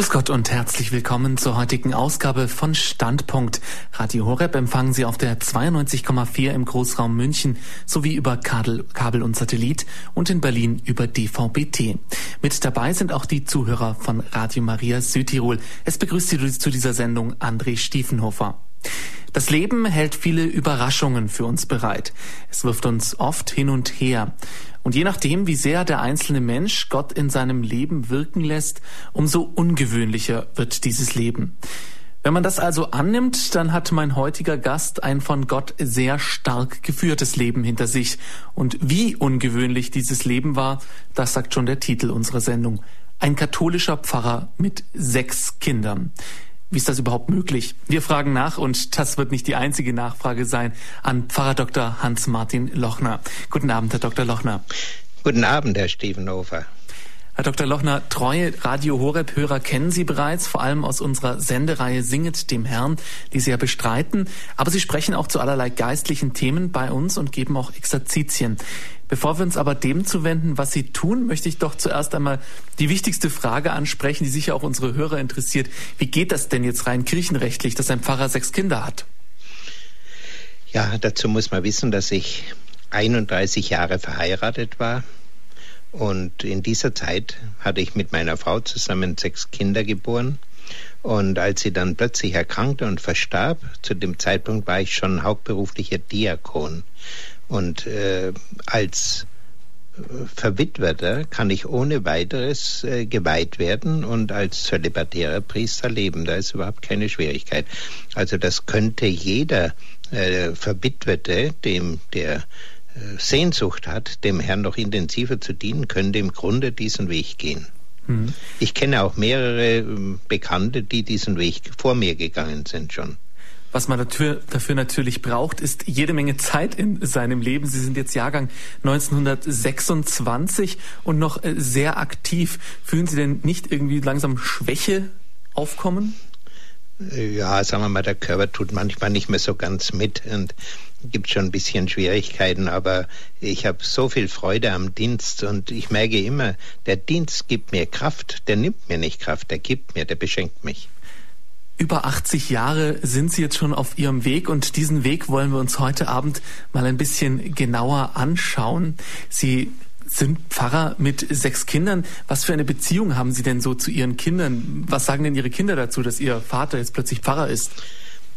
Grüß Gott und herzlich willkommen zur heutigen Ausgabe von Standpunkt. Radio Horeb empfangen Sie auf der 92,4 im Großraum München sowie über Kabel, Kabel und Satellit und in Berlin über DVB-T. Mit dabei sind auch die Zuhörer von Radio Maria Südtirol. Es begrüßt Sie zu dieser Sendung André Stiefenhofer. Das Leben hält viele Überraschungen für uns bereit. Es wirft uns oft hin und her. Und je nachdem, wie sehr der einzelne Mensch Gott in seinem Leben wirken lässt, umso ungewöhnlicher wird dieses Leben. Wenn man das also annimmt, dann hat mein heutiger Gast ein von Gott sehr stark geführtes Leben hinter sich. Und wie ungewöhnlich dieses Leben war, das sagt schon der Titel unserer Sendung. Ein katholischer Pfarrer mit sechs Kindern. Wie ist das überhaupt möglich? Wir fragen nach und das wird nicht die einzige Nachfrage sein an Pfarrer Dr. Hans-Martin Lochner. Guten Abend, Herr Dr. Lochner. Guten Abend, Herr Stevenhofer. Herr Dr. Lochner, treue Radio Horeb-Hörer kennen Sie bereits, vor allem aus unserer Sendereihe Singet dem Herrn, die Sie ja bestreiten. Aber Sie sprechen auch zu allerlei geistlichen Themen bei uns und geben auch Exerzitien. Bevor wir uns aber dem zuwenden, was Sie tun, möchte ich doch zuerst einmal die wichtigste Frage ansprechen, die sicher auch unsere Hörer interessiert. Wie geht das denn jetzt rein kirchenrechtlich, dass ein Pfarrer sechs Kinder hat? Ja, dazu muss man wissen, dass ich 31 Jahre verheiratet war. Und in dieser Zeit hatte ich mit meiner Frau zusammen sechs Kinder geboren. Und als sie dann plötzlich erkrankte und verstarb, zu dem Zeitpunkt war ich schon hauptberuflicher Diakon. Und äh, als äh, Verwitweter kann ich ohne weiteres äh, geweiht werden und als zölibatärer Priester leben. Da ist überhaupt keine Schwierigkeit. Also das könnte jeder äh, Verwitwete, dem der Sehnsucht hat, dem Herrn noch intensiver zu dienen, könnte im Grunde diesen Weg gehen. Mhm. Ich kenne auch mehrere ähm, Bekannte, die diesen Weg vor mir gegangen sind schon. Was man dafür, dafür natürlich braucht, ist jede Menge Zeit in seinem Leben. Sie sind jetzt Jahrgang 1926 und noch äh, sehr aktiv. Fühlen Sie denn nicht irgendwie langsam Schwäche aufkommen? Ja, sagen wir mal, der Körper tut manchmal nicht mehr so ganz mit und gibt schon ein bisschen Schwierigkeiten, aber ich habe so viel Freude am Dienst und ich merke immer, der Dienst gibt mir Kraft, der nimmt mir nicht Kraft, der gibt mir, der beschenkt mich. Über 80 Jahre sind Sie jetzt schon auf Ihrem Weg und diesen Weg wollen wir uns heute Abend mal ein bisschen genauer anschauen. Sie sind Pfarrer mit sechs Kindern. Was für eine Beziehung haben Sie denn so zu Ihren Kindern? Was sagen denn Ihre Kinder dazu, dass Ihr Vater jetzt plötzlich Pfarrer ist?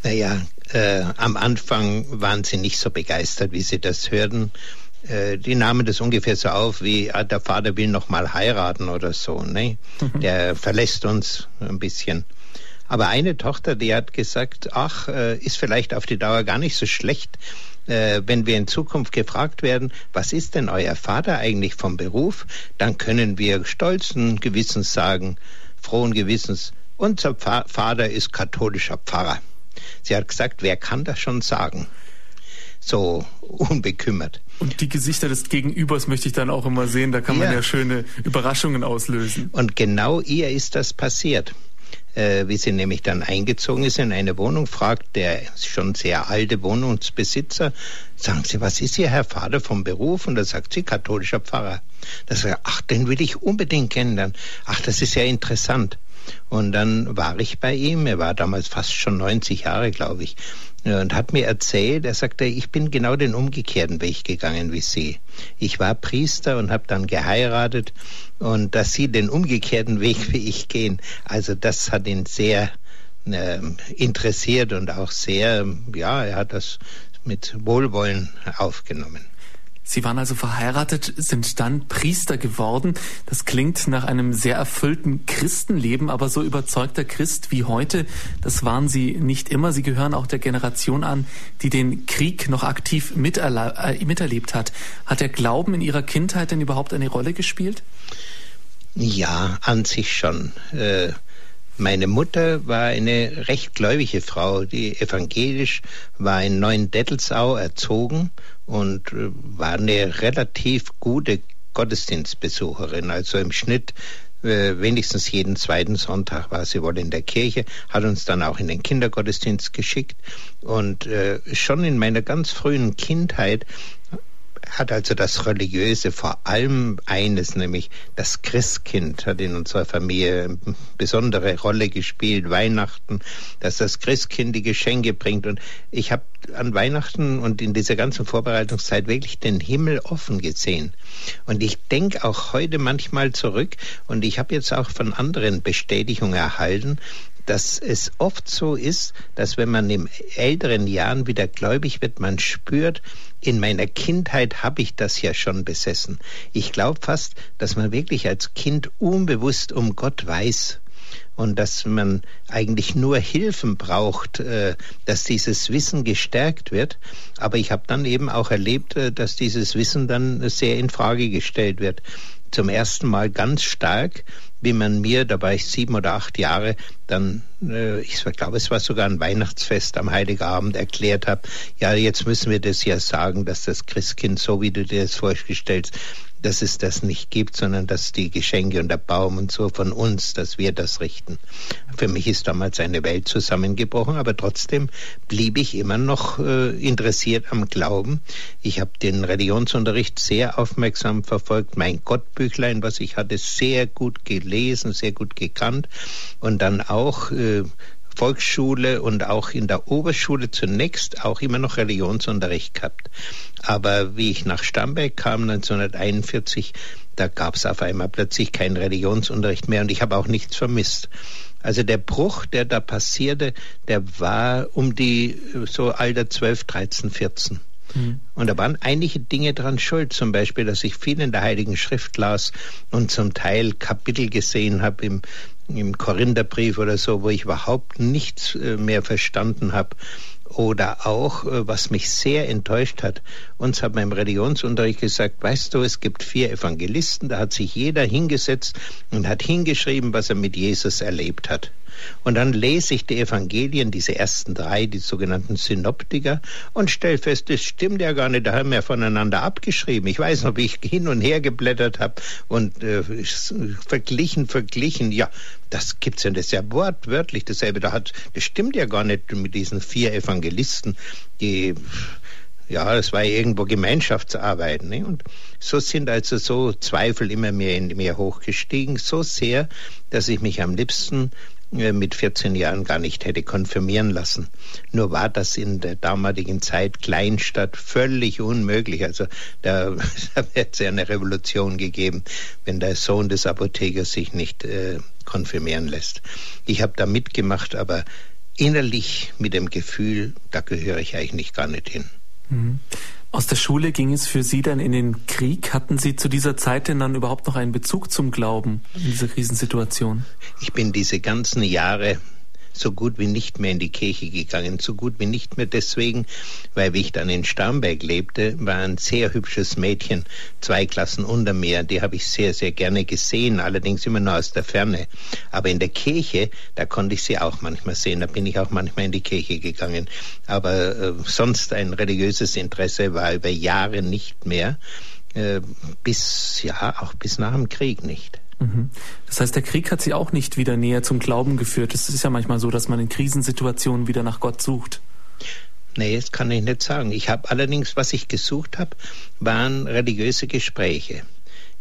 Naja, äh, am Anfang waren sie nicht so begeistert, wie sie das hörten. Äh, die nahmen das ungefähr so auf, wie ah, der Vater will noch mal heiraten oder so. Ne? Mhm. Der verlässt uns ein bisschen. Aber eine Tochter, die hat gesagt, ach, äh, ist vielleicht auf die Dauer gar nicht so schlecht, äh, wenn wir in Zukunft gefragt werden, was ist denn euer Vater eigentlich vom Beruf, dann können wir stolzen Gewissens sagen, frohen Gewissens, unser Pfarr Vater ist katholischer Pfarrer. Sie hat gesagt, wer kann das schon sagen? So unbekümmert. Und die Gesichter des Gegenübers möchte ich dann auch immer sehen, da kann man ja, ja schöne Überraschungen auslösen. Und genau ihr ist das passiert äh, wie sie nämlich dann eingezogen ist in eine Wohnung, fragt der schon sehr alte Wohnungsbesitzer, sagen Sie, was ist Ihr Herr Vater vom Beruf? Und da sagt sie, katholischer Pfarrer. Da sagt er, ach, den will ich unbedingt kennenlernen. Ach, das ist ja interessant. Und dann war ich bei ihm, er war damals fast schon 90 Jahre, glaube ich und hat mir erzählt, er sagte, ich bin genau den umgekehrten Weg gegangen wie Sie. Ich war Priester und habe dann geheiratet und dass Sie den umgekehrten Weg wie ich gehen, also das hat ihn sehr äh, interessiert und auch sehr, ja, er hat das mit Wohlwollen aufgenommen. Sie waren also verheiratet, sind dann Priester geworden. Das klingt nach einem sehr erfüllten Christenleben, aber so überzeugter Christ wie heute, das waren Sie nicht immer. Sie gehören auch der Generation an, die den Krieg noch aktiv äh, miterlebt hat. Hat der Glauben in Ihrer Kindheit denn überhaupt eine Rolle gespielt? Ja, an sich schon. Äh meine Mutter war eine recht gläubige Frau, die evangelisch war in Neuendettelsau erzogen und äh, war eine relativ gute Gottesdienstbesucherin. Also im Schnitt äh, wenigstens jeden zweiten Sonntag war sie wohl in der Kirche, hat uns dann auch in den Kindergottesdienst geschickt. Und äh, schon in meiner ganz frühen Kindheit hat also das Religiöse vor allem eines, nämlich das Christkind hat in unserer Familie eine besondere Rolle gespielt, Weihnachten, dass das Christkind die Geschenke bringt. Und ich habe an Weihnachten und in dieser ganzen Vorbereitungszeit wirklich den Himmel offen gesehen. Und ich denke auch heute manchmal zurück und ich habe jetzt auch von anderen Bestätigung erhalten, dass es oft so ist, dass wenn man in älteren Jahren wieder gläubig wird, man spürt, in meiner Kindheit habe ich das ja schon besessen. Ich glaube fast, dass man wirklich als Kind unbewusst um Gott weiß und dass man eigentlich nur Hilfen braucht, äh, dass dieses Wissen gestärkt wird. Aber ich habe dann eben auch erlebt, äh, dass dieses Wissen dann sehr in Frage gestellt wird. Zum ersten Mal ganz stark, wie man mir, da war ich sieben oder acht Jahre, dann, äh, ich glaube, es war sogar ein Weihnachtsfest am Heiligabend, erklärt habe, ja, jetzt müssen wir das ja sagen, dass das Christkind, so wie du dir das vorstellst, dass es das nicht gibt, sondern dass die Geschenke und der Baum und so von uns, dass wir das richten. Für mich ist damals eine Welt zusammengebrochen, aber trotzdem blieb ich immer noch äh, interessiert am Glauben. Ich habe den Religionsunterricht sehr aufmerksam verfolgt, mein Gottbüchlein, was ich hatte, sehr gut gelesen, sehr gut gekannt und dann auch äh, Volksschule und auch in der Oberschule zunächst auch immer noch Religionsunterricht gehabt. Aber wie ich nach Stamberg kam 1941, da gab es auf einmal plötzlich keinen Religionsunterricht mehr und ich habe auch nichts vermisst. Also der Bruch, der da passierte, der war um die so Alter 12, 13, 14. Und da waren einige Dinge dran schuld, zum Beispiel, dass ich viel in der Heiligen Schrift las und zum Teil Kapitel gesehen habe im, im Korintherbrief oder so, wo ich überhaupt nichts äh, mehr verstanden habe. Oder auch, äh, was mich sehr enttäuscht hat, uns hat beim Religionsunterricht gesagt, weißt du, es gibt vier Evangelisten, da hat sich jeder hingesetzt und hat hingeschrieben, was er mit Jesus erlebt hat. Und dann lese ich die Evangelien, diese ersten drei, die sogenannten Synoptiker, und stelle fest, das stimmt ja gar nicht, da haben wir voneinander abgeschrieben. Ich weiß noch, wie ich hin und her geblättert habe und äh, verglichen, verglichen. Ja, das gibt's ja, das ist ja wortwörtlich dasselbe. Da hat, das stimmt ja gar nicht mit diesen vier Evangelisten, die ja, es war irgendwo Gemeinschaftsarbeit. Ne? Und so sind also so Zweifel immer mehr in mir hochgestiegen, so sehr, dass ich mich am liebsten mit 14 Jahren gar nicht hätte konfirmieren lassen. Nur war das in der damaligen Zeit Kleinstadt völlig unmöglich. Also da, da hätte es ja eine Revolution gegeben, wenn der Sohn des Apothekers sich nicht äh, konfirmieren lässt. Ich habe da mitgemacht, aber innerlich mit dem Gefühl, da gehöre ich eigentlich gar nicht hin. Mhm. Aus der Schule ging es für Sie dann in den Krieg. Hatten Sie zu dieser Zeit denn dann überhaupt noch einen Bezug zum Glauben in dieser Krisensituation? Ich bin diese ganzen Jahre so gut wie nicht mehr in die Kirche gegangen. So gut wie nicht mehr deswegen, weil wie ich dann in Starnberg lebte, war ein sehr hübsches Mädchen, zwei Klassen unter mir. Die habe ich sehr, sehr gerne gesehen, allerdings immer nur aus der Ferne. Aber in der Kirche, da konnte ich sie auch manchmal sehen. Da bin ich auch manchmal in die Kirche gegangen. Aber äh, sonst ein religiöses Interesse war über Jahre nicht mehr. Äh, bis, ja, auch bis nach dem Krieg nicht. Mhm. Das heißt, der Krieg hat sie auch nicht wieder näher zum Glauben geführt. Es ist ja manchmal so, dass man in Krisensituationen wieder nach Gott sucht. Nee, das kann ich nicht sagen. Ich habe allerdings, was ich gesucht habe, waren religiöse Gespräche.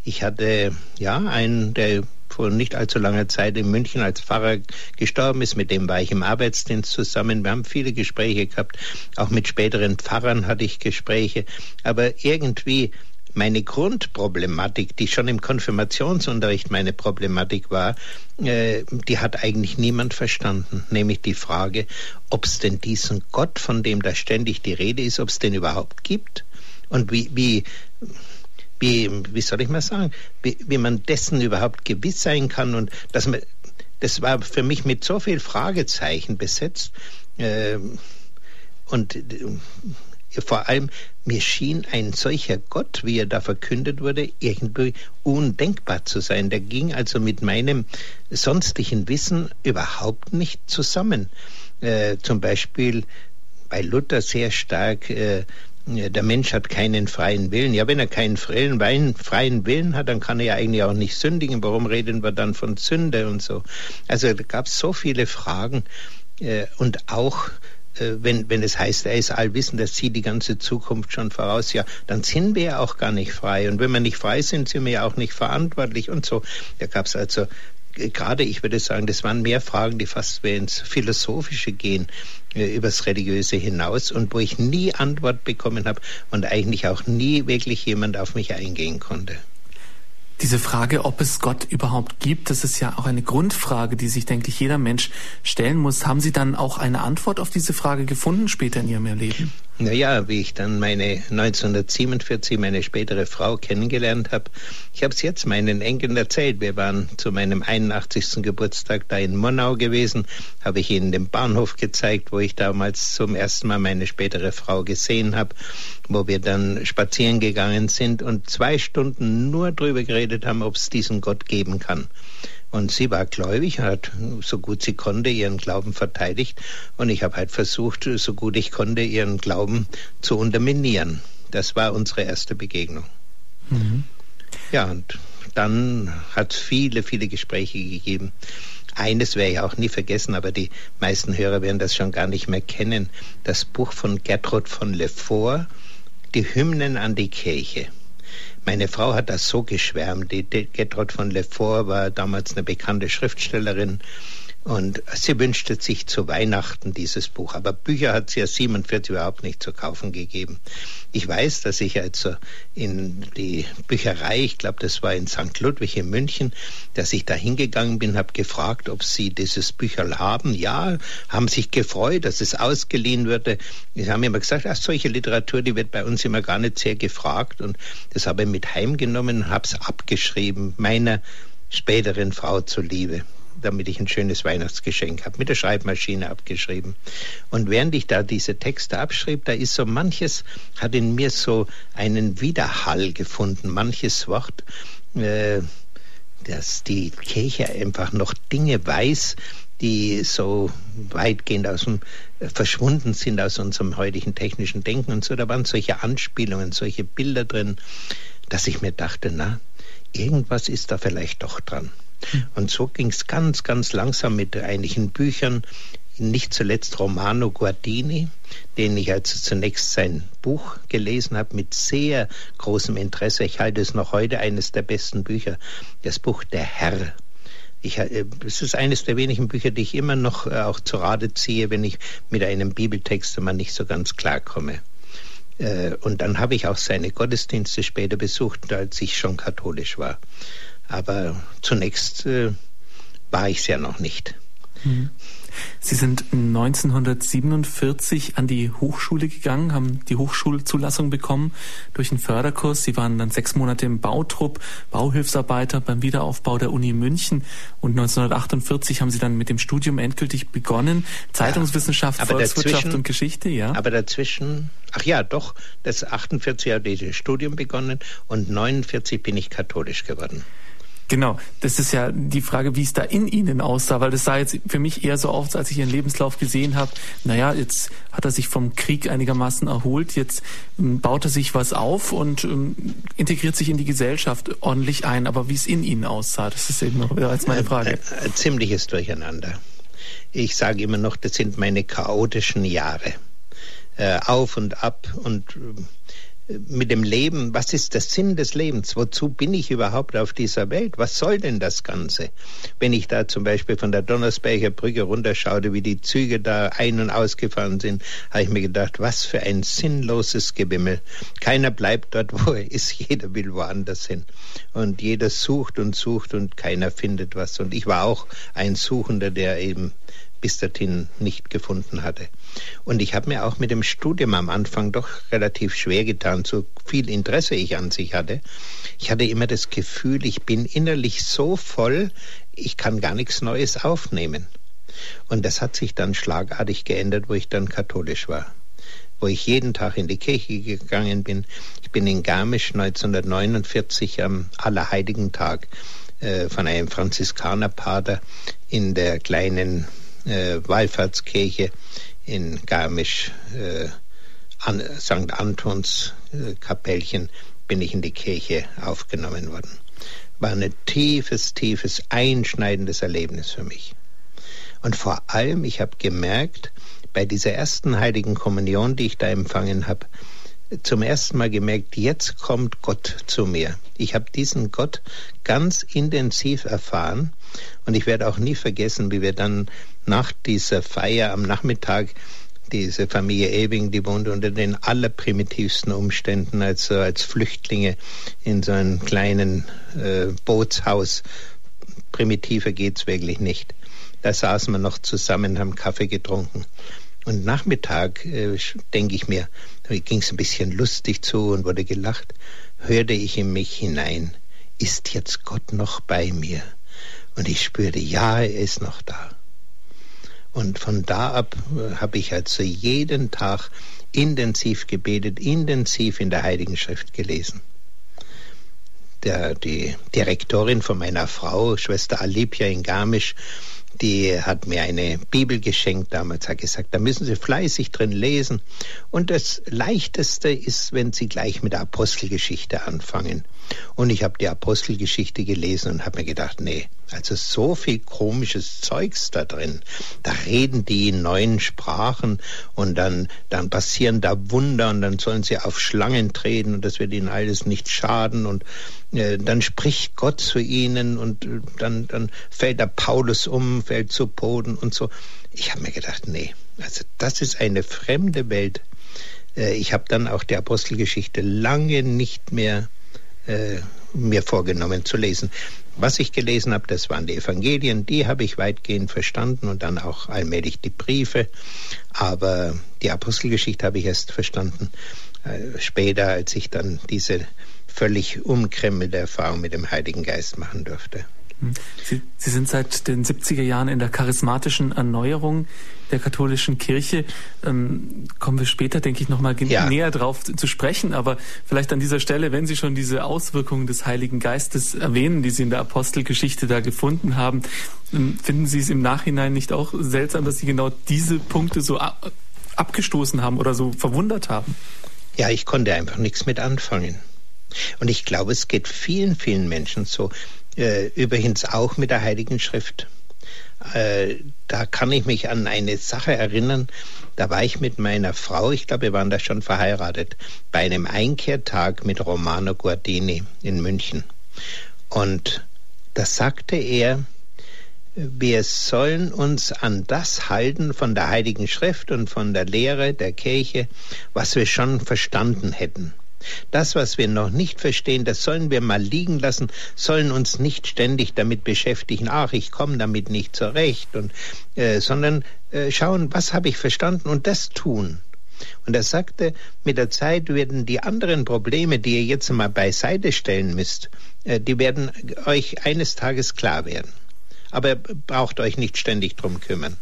Ich hatte ja einen, der vor nicht allzu langer Zeit in München als Pfarrer gestorben ist. Mit dem war ich im Arbeitsdienst zusammen. Wir haben viele Gespräche gehabt. Auch mit späteren Pfarrern hatte ich Gespräche. Aber irgendwie meine Grundproblematik, die schon im Konfirmationsunterricht meine Problematik war, äh, die hat eigentlich niemand verstanden, nämlich die Frage, ob es denn diesen Gott, von dem da ständig die Rede ist, ob es den überhaupt gibt? Und wie, wie wie, wie soll ich mal sagen, wie, wie man dessen überhaupt gewiss sein kann und dass man, das war für mich mit so viel Fragezeichen besetzt äh, und vor allem, mir schien ein solcher Gott, wie er da verkündet wurde, irgendwie undenkbar zu sein. Der ging also mit meinem sonstigen Wissen überhaupt nicht zusammen. Äh, zum Beispiel bei Luther sehr stark, äh, der Mensch hat keinen freien Willen. Ja, wenn er keinen freien, freien Willen hat, dann kann er ja eigentlich auch nicht sündigen. Warum reden wir dann von Sünde und so? Also da gab es so viele Fragen äh, und auch wenn, wenn es heißt, er ist allwissend, er sieht die ganze Zukunft schon voraus, ja, dann sind wir ja auch gar nicht frei. Und wenn wir nicht frei sind, sind wir ja auch nicht verantwortlich und so. Da gab es also äh, gerade, ich würde sagen, das waren mehr Fragen, die fast mehr ins Philosophische gehen, äh, übers Religiöse hinaus und wo ich nie Antwort bekommen habe und eigentlich auch nie wirklich jemand auf mich eingehen konnte. Diese Frage, ob es Gott überhaupt gibt, das ist ja auch eine Grundfrage, die sich, denke ich, jeder Mensch stellen muss. Haben Sie dann auch eine Antwort auf diese Frage gefunden später in Ihrem Leben? Naja, wie ich dann meine 1947 meine spätere Frau kennengelernt habe, ich habe es jetzt meinen Enkeln erzählt. Wir waren zu meinem 81. Geburtstag da in Monau gewesen, habe ich ihnen den Bahnhof gezeigt, wo ich damals zum ersten Mal meine spätere Frau gesehen habe, wo wir dann spazieren gegangen sind und zwei Stunden nur darüber geredet haben, ob es diesen Gott geben kann. Und sie war gläubig, hat so gut sie konnte ihren Glauben verteidigt. Und ich habe halt versucht, so gut ich konnte, ihren Glauben zu unterminieren. Das war unsere erste Begegnung. Mhm. Ja, und dann hat es viele, viele Gespräche gegeben. Eines werde ich auch nie vergessen, aber die meisten Hörer werden das schon gar nicht mehr kennen. Das Buch von Gertrud von Lefort, Die Hymnen an die Kirche. Meine Frau hat das so geschwärmt. Die Gertrud von Lefort war damals eine bekannte Schriftstellerin und sie wünschte sich zu Weihnachten dieses Buch. Aber Bücher hat sie ja 47 überhaupt nicht zu kaufen gegeben. Ich weiß, dass ich also in die Bücherei, ich glaube, das war in St. Ludwig in München, dass ich da hingegangen bin, habe gefragt, ob sie dieses Bücherl haben. Ja, haben sich gefreut, dass es ausgeliehen würde. Sie haben immer gesagt, ach, solche Literatur, die wird bei uns immer gar nicht sehr gefragt. Und das habe ich mit heimgenommen, habe es abgeschrieben, meiner späteren Frau zuliebe damit ich ein schönes Weihnachtsgeschenk habe, mit der Schreibmaschine abgeschrieben. Und während ich da diese Texte abschrieb, da ist so manches, hat in mir so einen Widerhall gefunden, manches Wort, äh, dass die Kirche einfach noch Dinge weiß, die so weitgehend aus dem, äh, verschwunden sind aus unserem heutigen technischen Denken und so. Da waren solche Anspielungen, solche Bilder drin, dass ich mir dachte, na, irgendwas ist da vielleicht doch dran. Und so ging es ganz, ganz langsam mit einigen Büchern, nicht zuletzt Romano Guardini, den ich also zunächst sein Buch gelesen habe mit sehr großem Interesse. Ich halte es noch heute eines der besten Bücher, das Buch Der Herr. Ich, äh, es ist eines der wenigen Bücher, die ich immer noch äh, auch zu Rate ziehe, wenn ich mit einem Bibeltext immer nicht so ganz klarkomme. Äh, und dann habe ich auch seine Gottesdienste später besucht, als ich schon katholisch war. Aber zunächst äh, war ich es ja noch nicht. Mhm. Sie sind 1947 an die Hochschule gegangen, haben die Hochschulzulassung bekommen durch einen Förderkurs. Sie waren dann sechs Monate im Bautrupp, Bauhilfsarbeiter beim Wiederaufbau der Uni München und 1948 haben Sie dann mit dem Studium endgültig begonnen. Zeitungswissenschaft, ja, Volkswirtschaft und Geschichte, ja. Aber dazwischen, ach ja, doch, das 48 habe ich das Studium begonnen und 49 bin ich katholisch geworden. Genau, das ist ja die Frage, wie es da in Ihnen aussah, weil das sah jetzt für mich eher so aus, als ich Ihren Lebenslauf gesehen habe. Naja, jetzt hat er sich vom Krieg einigermaßen erholt, jetzt ähm, baut er sich was auf und ähm, integriert sich in die Gesellschaft ordentlich ein. Aber wie es in Ihnen aussah, das ist eben noch als meine Frage. Ein, ein, ziemliches Durcheinander. Ich sage immer noch, das sind meine chaotischen Jahre. Äh, auf und ab und äh, mit dem Leben, was ist der Sinn des Lebens? Wozu bin ich überhaupt auf dieser Welt? Was soll denn das Ganze? Wenn ich da zum Beispiel von der Donnersberger Brücke runterschaute, wie die Züge da ein- und ausgefahren sind, habe ich mir gedacht, was für ein sinnloses Gewimmel. Keiner bleibt dort, wo er ist, jeder will woanders hin. Und jeder sucht und sucht und keiner findet was. Und ich war auch ein Suchender, der eben bis dorthin nicht gefunden hatte. Und ich habe mir auch mit dem Studium am Anfang doch relativ schwer getan, so viel Interesse ich an sich hatte. Ich hatte immer das Gefühl, ich bin innerlich so voll, ich kann gar nichts Neues aufnehmen. Und das hat sich dann schlagartig geändert, wo ich dann katholisch war wo ich jeden Tag in die Kirche gegangen bin. Ich bin in Garmisch 1949 am Allerheiligen Tag äh, von einem Franziskanerpater in der kleinen äh, Wallfahrtskirche in Garmisch, äh, an, St. Antons äh, Kapellchen, bin ich in die Kirche aufgenommen worden. War ein tiefes, tiefes, einschneidendes Erlebnis für mich. Und vor allem, ich habe gemerkt, bei dieser ersten heiligen Kommunion, die ich da empfangen habe, zum ersten Mal gemerkt, jetzt kommt Gott zu mir. Ich habe diesen Gott ganz intensiv erfahren und ich werde auch nie vergessen, wie wir dann nach dieser Feier am Nachmittag diese Familie Ewing, die wohnt unter den allerprimitivsten Umständen, also als Flüchtlinge in so einem kleinen äh, Bootshaus. Primitiver geht's wirklich nicht. Da saßen wir noch zusammen, haben Kaffee getrunken. Und Nachmittag, äh, denke ich mir, ging es ein bisschen lustig zu und wurde gelacht, hörte ich in mich hinein, ist jetzt Gott noch bei mir? Und ich spürte, ja, er ist noch da. Und von da ab äh, habe ich also jeden Tag intensiv gebetet, intensiv in der Heiligen Schrift gelesen. Der, die Direktorin von meiner Frau, Schwester Alipia in Garmisch, die hat mir eine Bibel geschenkt damals, hat gesagt, da müssen Sie fleißig drin lesen. Und das Leichteste ist, wenn Sie gleich mit der Apostelgeschichte anfangen. Und ich habe die Apostelgeschichte gelesen und habe mir gedacht, nee, also so viel komisches Zeugs da drin. Da reden die in neuen Sprachen und dann, dann passieren da Wunder und dann sollen sie auf Schlangen treten und das wird ihnen alles nicht schaden und dann spricht Gott zu ihnen und äh, dann, dann fällt der Paulus um, fällt zu Boden und so. Ich habe mir gedacht, nee, also das ist eine fremde Welt. Äh, ich habe dann auch die Apostelgeschichte lange nicht mehr äh, mir vorgenommen zu lesen. Was ich gelesen habe, das waren die Evangelien, die habe ich weitgehend verstanden und dann auch allmählich die Briefe. Aber die Apostelgeschichte habe ich erst verstanden äh, später, als ich dann diese völlig umkremmelte Erfahrung mit dem Heiligen Geist machen durfte. Sie, Sie sind seit den 70er Jahren in der charismatischen Erneuerung der katholischen Kirche. Ähm, kommen wir später, denke ich, nochmal ja. näher drauf zu, sprechen. Aber vielleicht an dieser Stelle, wenn Sie schon diese Auswirkungen des Heiligen Geistes erwähnen, die Sie in der Apostelgeschichte da gefunden haben, ähm, finden Sie es im Nachhinein nicht auch seltsam, dass Sie genau diese Punkte so ab, abgestoßen haben oder so verwundert haben? Ja, ich konnte einfach nichts mit anfangen. Und ich glaube, es geht vielen, vielen Menschen so. Äh, übrigens auch mit der Heiligen Schrift. Äh, da kann ich mich an eine Sache erinnern. Da war ich mit meiner Frau, ich glaube, wir waren da schon verheiratet, bei einem Einkehrtag mit Romano Guardini in München. Und da sagte er, wir sollen uns an das halten von der Heiligen Schrift und von der Lehre der Kirche, was wir schon verstanden hätten. Das, was wir noch nicht verstehen, das sollen wir mal liegen lassen, sollen uns nicht ständig damit beschäftigen, ach, ich komme damit nicht zurecht, und, äh, sondern äh, schauen, was habe ich verstanden und das tun. Und er sagte, mit der Zeit werden die anderen Probleme, die ihr jetzt mal beiseite stellen müsst, äh, die werden euch eines Tages klar werden. Aber braucht euch nicht ständig drum kümmern.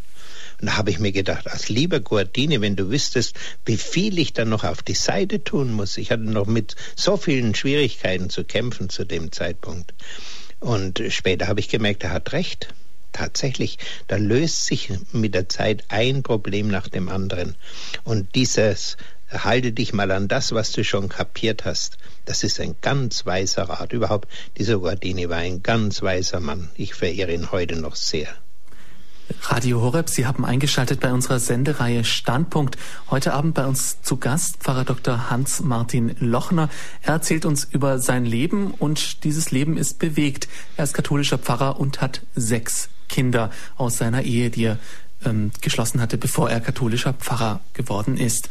Und da habe ich mir gedacht, als lieber Guardini, wenn du wüsstest, wie viel ich dann noch auf die Seite tun muss. Ich hatte noch mit so vielen Schwierigkeiten zu kämpfen zu dem Zeitpunkt. Und später habe ich gemerkt, er hat recht. Tatsächlich, da löst sich mit der Zeit ein Problem nach dem anderen. Und dieses halte dich mal an das, was du schon kapiert hast. Das ist ein ganz weiser Rat. Überhaupt, dieser Guardini war ein ganz weiser Mann. Ich verehre ihn heute noch sehr. Radio Horeb, Sie haben eingeschaltet bei unserer Sendereihe Standpunkt. Heute Abend bei uns zu Gast Pfarrer Dr. Hans-Martin Lochner. Er erzählt uns über sein Leben und dieses Leben ist bewegt. Er ist katholischer Pfarrer und hat sechs Kinder aus seiner Ehe, die er ähm, geschlossen hatte, bevor er katholischer Pfarrer geworden ist.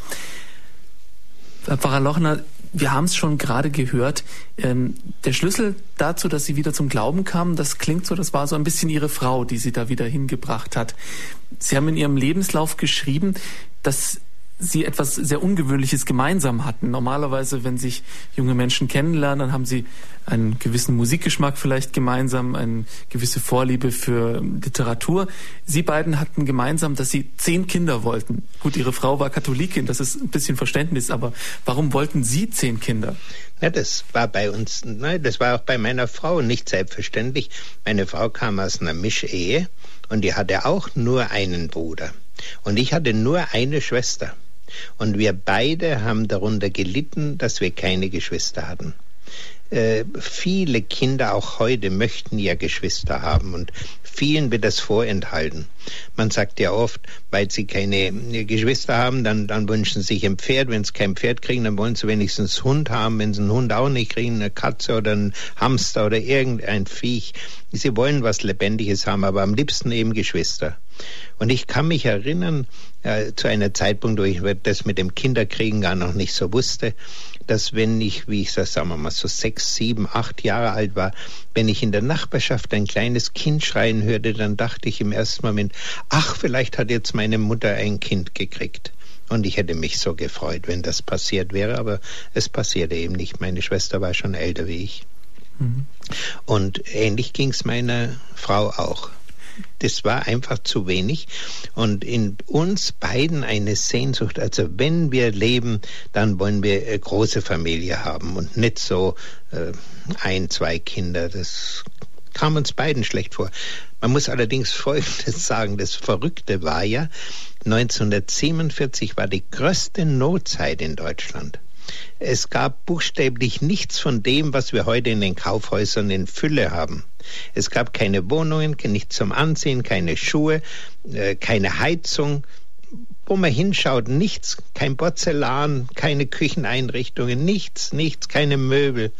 Pfarrer Lochner, wir haben es schon gerade gehört. Ähm, der Schlüssel dazu, dass Sie wieder zum Glauben kamen, das klingt so, das war so ein bisschen Ihre Frau, die Sie da wieder hingebracht hat. Sie haben in Ihrem Lebenslauf geschrieben, dass sie etwas sehr Ungewöhnliches gemeinsam hatten. Normalerweise, wenn sich junge Menschen kennenlernen, dann haben sie einen gewissen Musikgeschmack vielleicht gemeinsam, eine gewisse Vorliebe für Literatur. Sie beiden hatten gemeinsam, dass sie zehn Kinder wollten. Gut, ihre Frau war Katholikin, das ist ein bisschen Verständnis, aber warum wollten Sie zehn Kinder? Ja, das war bei uns, das war auch bei meiner Frau nicht selbstverständlich. Meine Frau kam aus einer Mischehe und die hatte auch nur einen Bruder. Und ich hatte nur eine Schwester. Und wir beide haben darunter gelitten, dass wir keine Geschwister hatten. äh, viele Kinder auch heute möchten ja Geschwister haben und vielen wird das vorenthalten. Man sagt ja oft, weil sie keine Geschwister haben, dann, dann wünschen sie sich ein Pferd. Wenn sie kein Pferd kriegen, dann wollen sie wenigstens einen Hund haben. Wenn sie einen Hund auch nicht kriegen, eine Katze oder einen Hamster oder irgendein Viech. Sie wollen was Lebendiges haben, aber am liebsten eben Geschwister. Und ich kann mich erinnern, äh, zu einer Zeitpunkt, wo ich das mit dem Kinderkriegen gar noch nicht so wusste, dass wenn ich, wie ich das sagen wir mal, so sechs, sieben, acht Jahre alt war, wenn ich in der Nachbarschaft ein kleines Kind schreien hörte, dann dachte ich im ersten Moment, ach, vielleicht hat jetzt meine Mutter ein Kind gekriegt. Und ich hätte mich so gefreut, wenn das passiert wäre, aber es passierte eben nicht. Meine Schwester war schon älter wie ich. Mhm. Und ähnlich ging es meiner Frau auch das war einfach zu wenig. Und in uns beiden eine Sehnsucht. Also wenn wir leben, dann wollen wir eine große Familie haben und nicht so äh, ein, zwei Kinder. Das kam uns beiden schlecht vor. Man muss allerdings Folgendes sagen. Das Verrückte war ja, 1947 war die größte Notzeit in Deutschland. Es gab buchstäblich nichts von dem, was wir heute in den Kaufhäusern in Fülle haben. Es gab keine Wohnungen, nichts zum Anziehen, keine Schuhe, äh, keine Heizung. Wo man hinschaut, nichts, kein Porzellan, keine Kücheneinrichtungen, nichts, nichts, keine Möbel,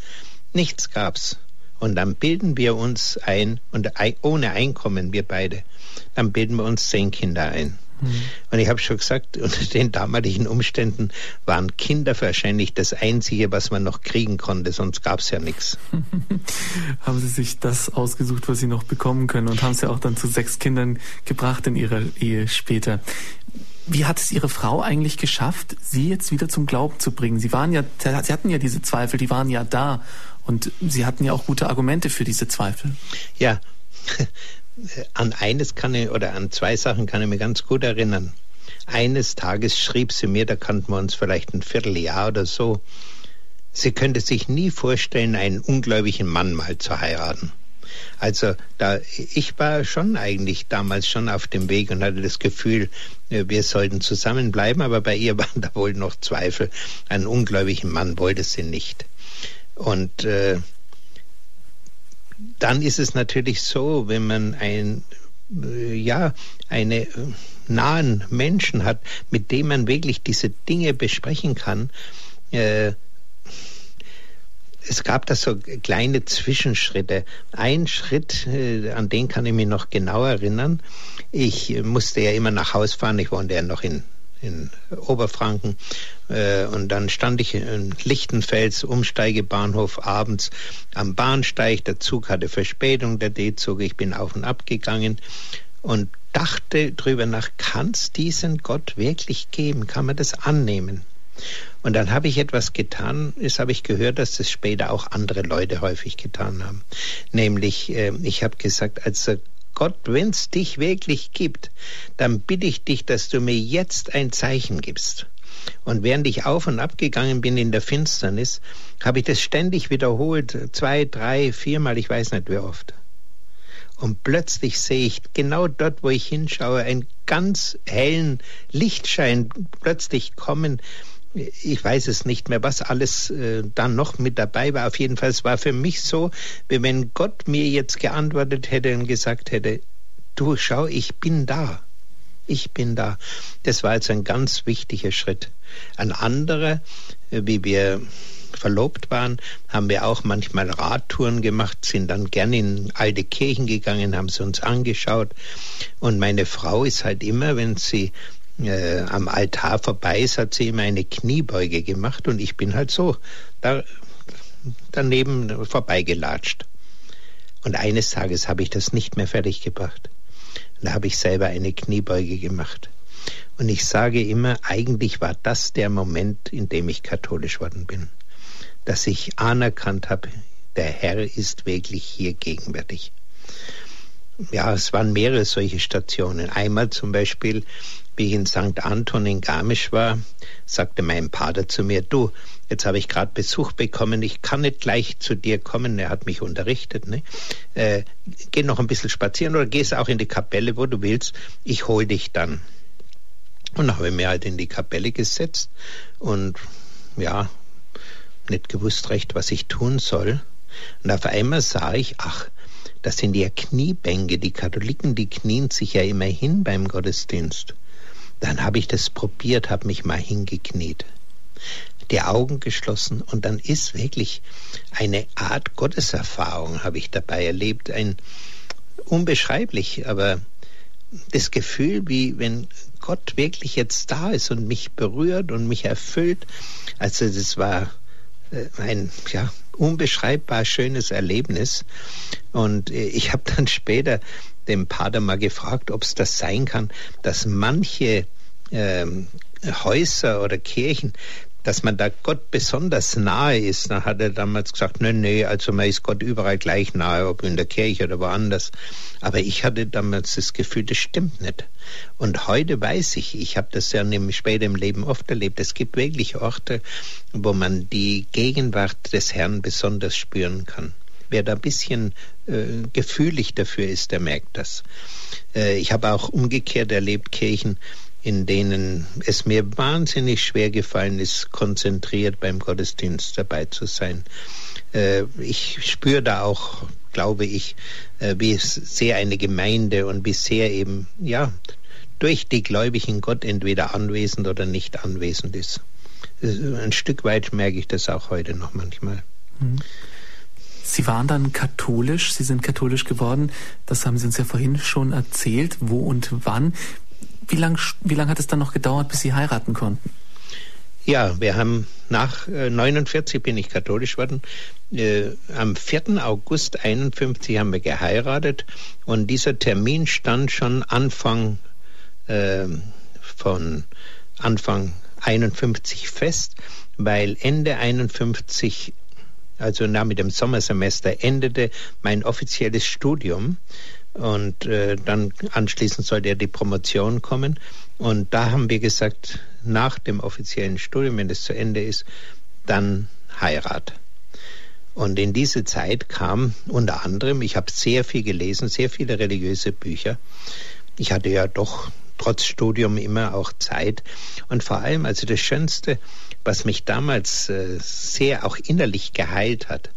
nichts gab's. Und dann bilden wir uns ein, und ohne Einkommen, wir beide, dann bilden wir uns zehn Kinder ein. Mhm. Und ich habe schon gesagt, unter den damaligen Umständen waren Kinder wahrscheinlich das Einzige, was man noch kriegen konnte, sonst gab es ja nichts. haben Sie sich das ausgesucht, was Sie noch bekommen können und haben es ja auch dann zu sechs Kindern gebracht in Ihrer Ehe später. Wie hat es Ihre Frau eigentlich geschafft, Sie jetzt wieder zum Glauben zu bringen? Sie waren ja, Sie hatten ja diese Zweifel, die waren ja da und Sie hatten ja auch gute Argumente für diese Zweifel. Ja, an eines kann ich, oder an zwei Sachen kann ich mich ganz gut erinnern. Eines Tages schrieb sie mir, da kannten wir uns vielleicht ein Vierteljahr oder so, sie könnte sich nie vorstellen, einen ungläubigen Mann mal zu heiraten. Also da ich war schon eigentlich damals schon auf dem Weg und hatte das Gefühl, äh, wir sollten zusammenbleiben, aber bei ihr waren da wohl noch Zweifel. Einen ungläubigen Mann wollte sie nicht. Und äh, dann ist es natürlich so, wenn man ein äh, ja, eine äh, nahen Menschen hat, mit dem man wirklich diese Dinge besprechen kann. Äh, es gab da so kleine Zwischenschritte. Ein Schritt, an den kann ich mich noch genau erinnern. Ich musste ja immer nach Haus fahren. Ich wohnte ja noch in in Oberfranken. Äh, und dann stand ich in Lichtenfels, Umsteigebahnhof, abends am Bahnsteig. Der Zug hatte Verspätung, der D-Zug. Ich bin auf und ab gegangen und dachte drüber nach, kann es diesen Gott wirklich geben? Kann man das annehmen? Und dann habe ich etwas getan, das habe ich gehört, dass das später auch andere Leute häufig getan haben. Nämlich, äh, ich habe gesagt, also Gott, wenn es dich wirklich gibt, dann bitte ich dich, dass du mir jetzt ein Zeichen gibst. Und während ich auf und ab gegangen bin in der Finsternis, habe ich das ständig wiederholt, zwei, drei, viermal, ich weiß nicht wie oft. Und plötzlich sehe ich genau dort, wo ich hinschaue, einen ganz hellen Lichtschein plötzlich kommen, ich weiß es nicht mehr, was alles äh, dann noch mit dabei war. Auf jeden Fall, es war für mich so, wie wenn Gott mir jetzt geantwortet hätte und gesagt hätte, du schau, ich bin da. Ich bin da. Das war also ein ganz wichtiger Schritt. Ein anderer, äh, wie wir verlobt waren, haben wir auch manchmal Radtouren gemacht, sind dann gern in alte Kirchen gegangen, haben sie uns angeschaut. Und meine Frau ist halt immer, wenn sie äh, am Altar vorbei ist, hat sie immer eine Kniebeuge gemacht und ich bin halt so da, daneben vorbeigelatscht. Und eines Tages habe ich das nicht mehr fertig gebracht. Da habe ich selber eine Kniebeuge gemacht. Und ich sage immer, eigentlich war das der Moment, in dem ich katholisch worden bin. Dass ich anerkannt habe, der Herr ist wirklich hier gegenwärtig. Ja, es waren mehrere solche Stationen. Einmal zum Beispiel wie ich in St. Anton in Garmisch war, sagte mein Pater zu mir, du, jetzt habe ich gerade Besuch bekommen, ich kann nicht gleich zu dir kommen, er hat mich unterrichtet, ne? Äh, geh noch ein bisschen spazieren oder gehst auch in die Kapelle, wo du willst, ich hol dich dann. Und dann habe ich mir halt in die Kapelle gesetzt und ja, nicht gewusst recht, was ich tun soll. Und auf einmal sah ich, ach, das sind ja Kniebänke. Die Katholiken, die knien sich ja immer hin beim Gottesdienst. Dann habe ich das probiert, habe mich mal hingekniet, die Augen geschlossen und dann ist wirklich eine Art Gotteserfahrung habe ich dabei erlebt, ein unbeschreiblich, aber das Gefühl, wie wenn Gott wirklich jetzt da ist und mich berührt und mich erfüllt. Also das war äh, ein ja, unbeschreibbar schönes Erlebnis. Und äh, ich habe dann später dem Pater mal gefragt, ob es das sein kann, dass manche ähm, Häuser oder Kirchen dass man da Gott besonders nahe ist. Da hat er damals gesagt, nee, nee, also man ist Gott überall gleich nahe, ob in der Kirche oder woanders. Aber ich hatte damals das Gefühl, das stimmt nicht. Und heute weiß ich, ich habe das ja später im Leben oft erlebt, es gibt wirklich Orte, wo man die Gegenwart des Herrn besonders spüren kann. Wer da ein bisschen äh, gefühlig dafür ist, der merkt das. Äh, ich habe auch umgekehrt erlebt Kirchen, in denen es mir wahnsinnig schwer gefallen ist, konzentriert beim Gottesdienst dabei zu sein. Äh, ich spüre da auch, glaube ich, äh, wie sehr eine Gemeinde und wie sehr eben, ja, durch die Gläubigen Gott entweder anwesend oder nicht anwesend ist. Ein Stück weit merke ich das auch heute noch manchmal. Mhm. Sie waren dann katholisch, Sie sind katholisch geworden, das haben Sie uns ja vorhin schon erzählt, wo und wann. Wie lange wie lang hat es dann noch gedauert, bis Sie heiraten konnten? Ja, wir haben nach äh, 49 bin ich katholisch worden. Äh, am 4. August 51 haben wir geheiratet und dieser Termin stand schon Anfang äh, von Anfang 51 fest, weil Ende 51 also nach mit dem Sommersemester endete mein offizielles Studium und äh, dann anschließend sollte ja die Promotion kommen. Und da haben wir gesagt, nach dem offiziellen Studium, wenn es zu Ende ist, dann Heirat. Und in diese Zeit kam unter anderem, ich habe sehr viel gelesen, sehr viele religiöse Bücher. Ich hatte ja doch trotz Studium immer auch Zeit. Und vor allem, also das Schönste, was mich damals äh, sehr auch innerlich geheilt hat,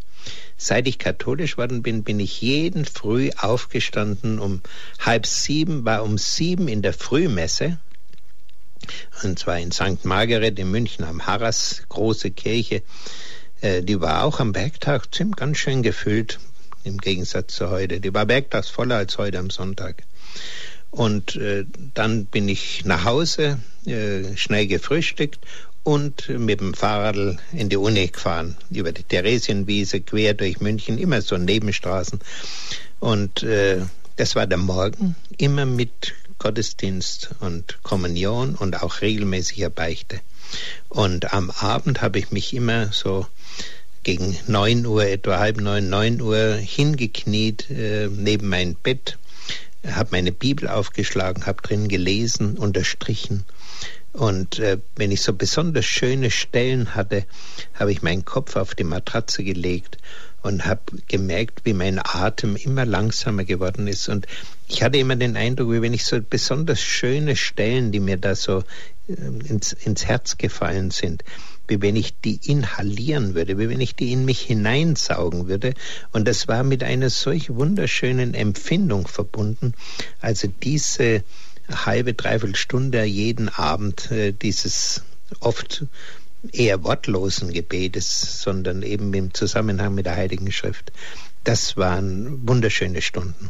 Seit ich katholisch worden bin, bin ich jeden Früh aufgestanden um halb sieben, war um sieben in der Frühmesse, und zwar in St. Margaret in München am Harras, große Kirche. Äh, die war auch am Bergtag ziemlich ganz schön gefüllt, im Gegensatz zu heute. Die war bergtags voller als heute am Sonntag. Und äh, dann bin ich nach Hause, äh, schnell gefrühstückt und mit dem Fahrrad in die Uni gefahren, über die Theresienwiese, quer durch München, immer so Nebenstraßen. Und äh, das war der Morgen, immer mit Gottesdienst und Kommunion und auch regelmäßiger Beichte. Und am Abend habe ich mich immer so gegen neun Uhr, etwa halb neun, neun Uhr hingekniet äh, neben mein Bett, habe meine Bibel aufgeschlagen, habe drin gelesen, unterstrichen und äh, wenn ich so besonders schöne Stellen hatte, habe ich meinen Kopf auf die Matratze gelegt und habe gemerkt, wie mein Atem immer langsamer geworden ist. Und ich hatte immer den Eindruck, wie wenn ich so besonders schöne Stellen, die mir da so äh, ins, ins Herz gefallen sind, wie wenn ich die inhalieren würde, wie wenn ich die in mich hineinsaugen würde. Und das war mit einer solch wunderschönen Empfindung verbunden. Also diese halbe, dreiviertel Stunde jeden Abend äh, dieses oft eher wortlosen Gebetes, sondern eben im Zusammenhang mit der Heiligen Schrift. Das waren wunderschöne Stunden.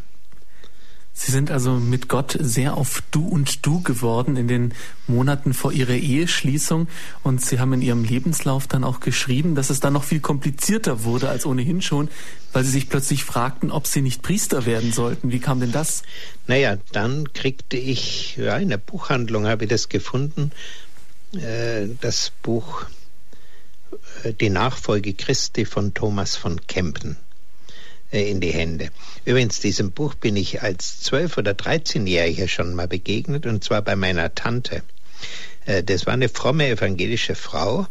Sie sind also mit Gott sehr auf Du und Du geworden in den Monaten vor Ihrer Eheschließung und Sie haben in Ihrem Lebenslauf dann auch geschrieben, dass es dann noch viel komplizierter wurde als ohnehin schon, weil Sie sich plötzlich fragten, ob Sie nicht Priester werden sollten. Wie kam denn das? Naja, dann kriegte ich, ja, in der Buchhandlung habe ich das gefunden, äh, das Buch äh, Die Nachfolge Christi von Thomas von Kempen. Äh, in die Hände. Übrigens, diesem Buch bin ich als 12- oder 13-Jähriger schon mal begegnet, und zwar bei meiner Tante. Äh, das war eine fromme evangelische Frau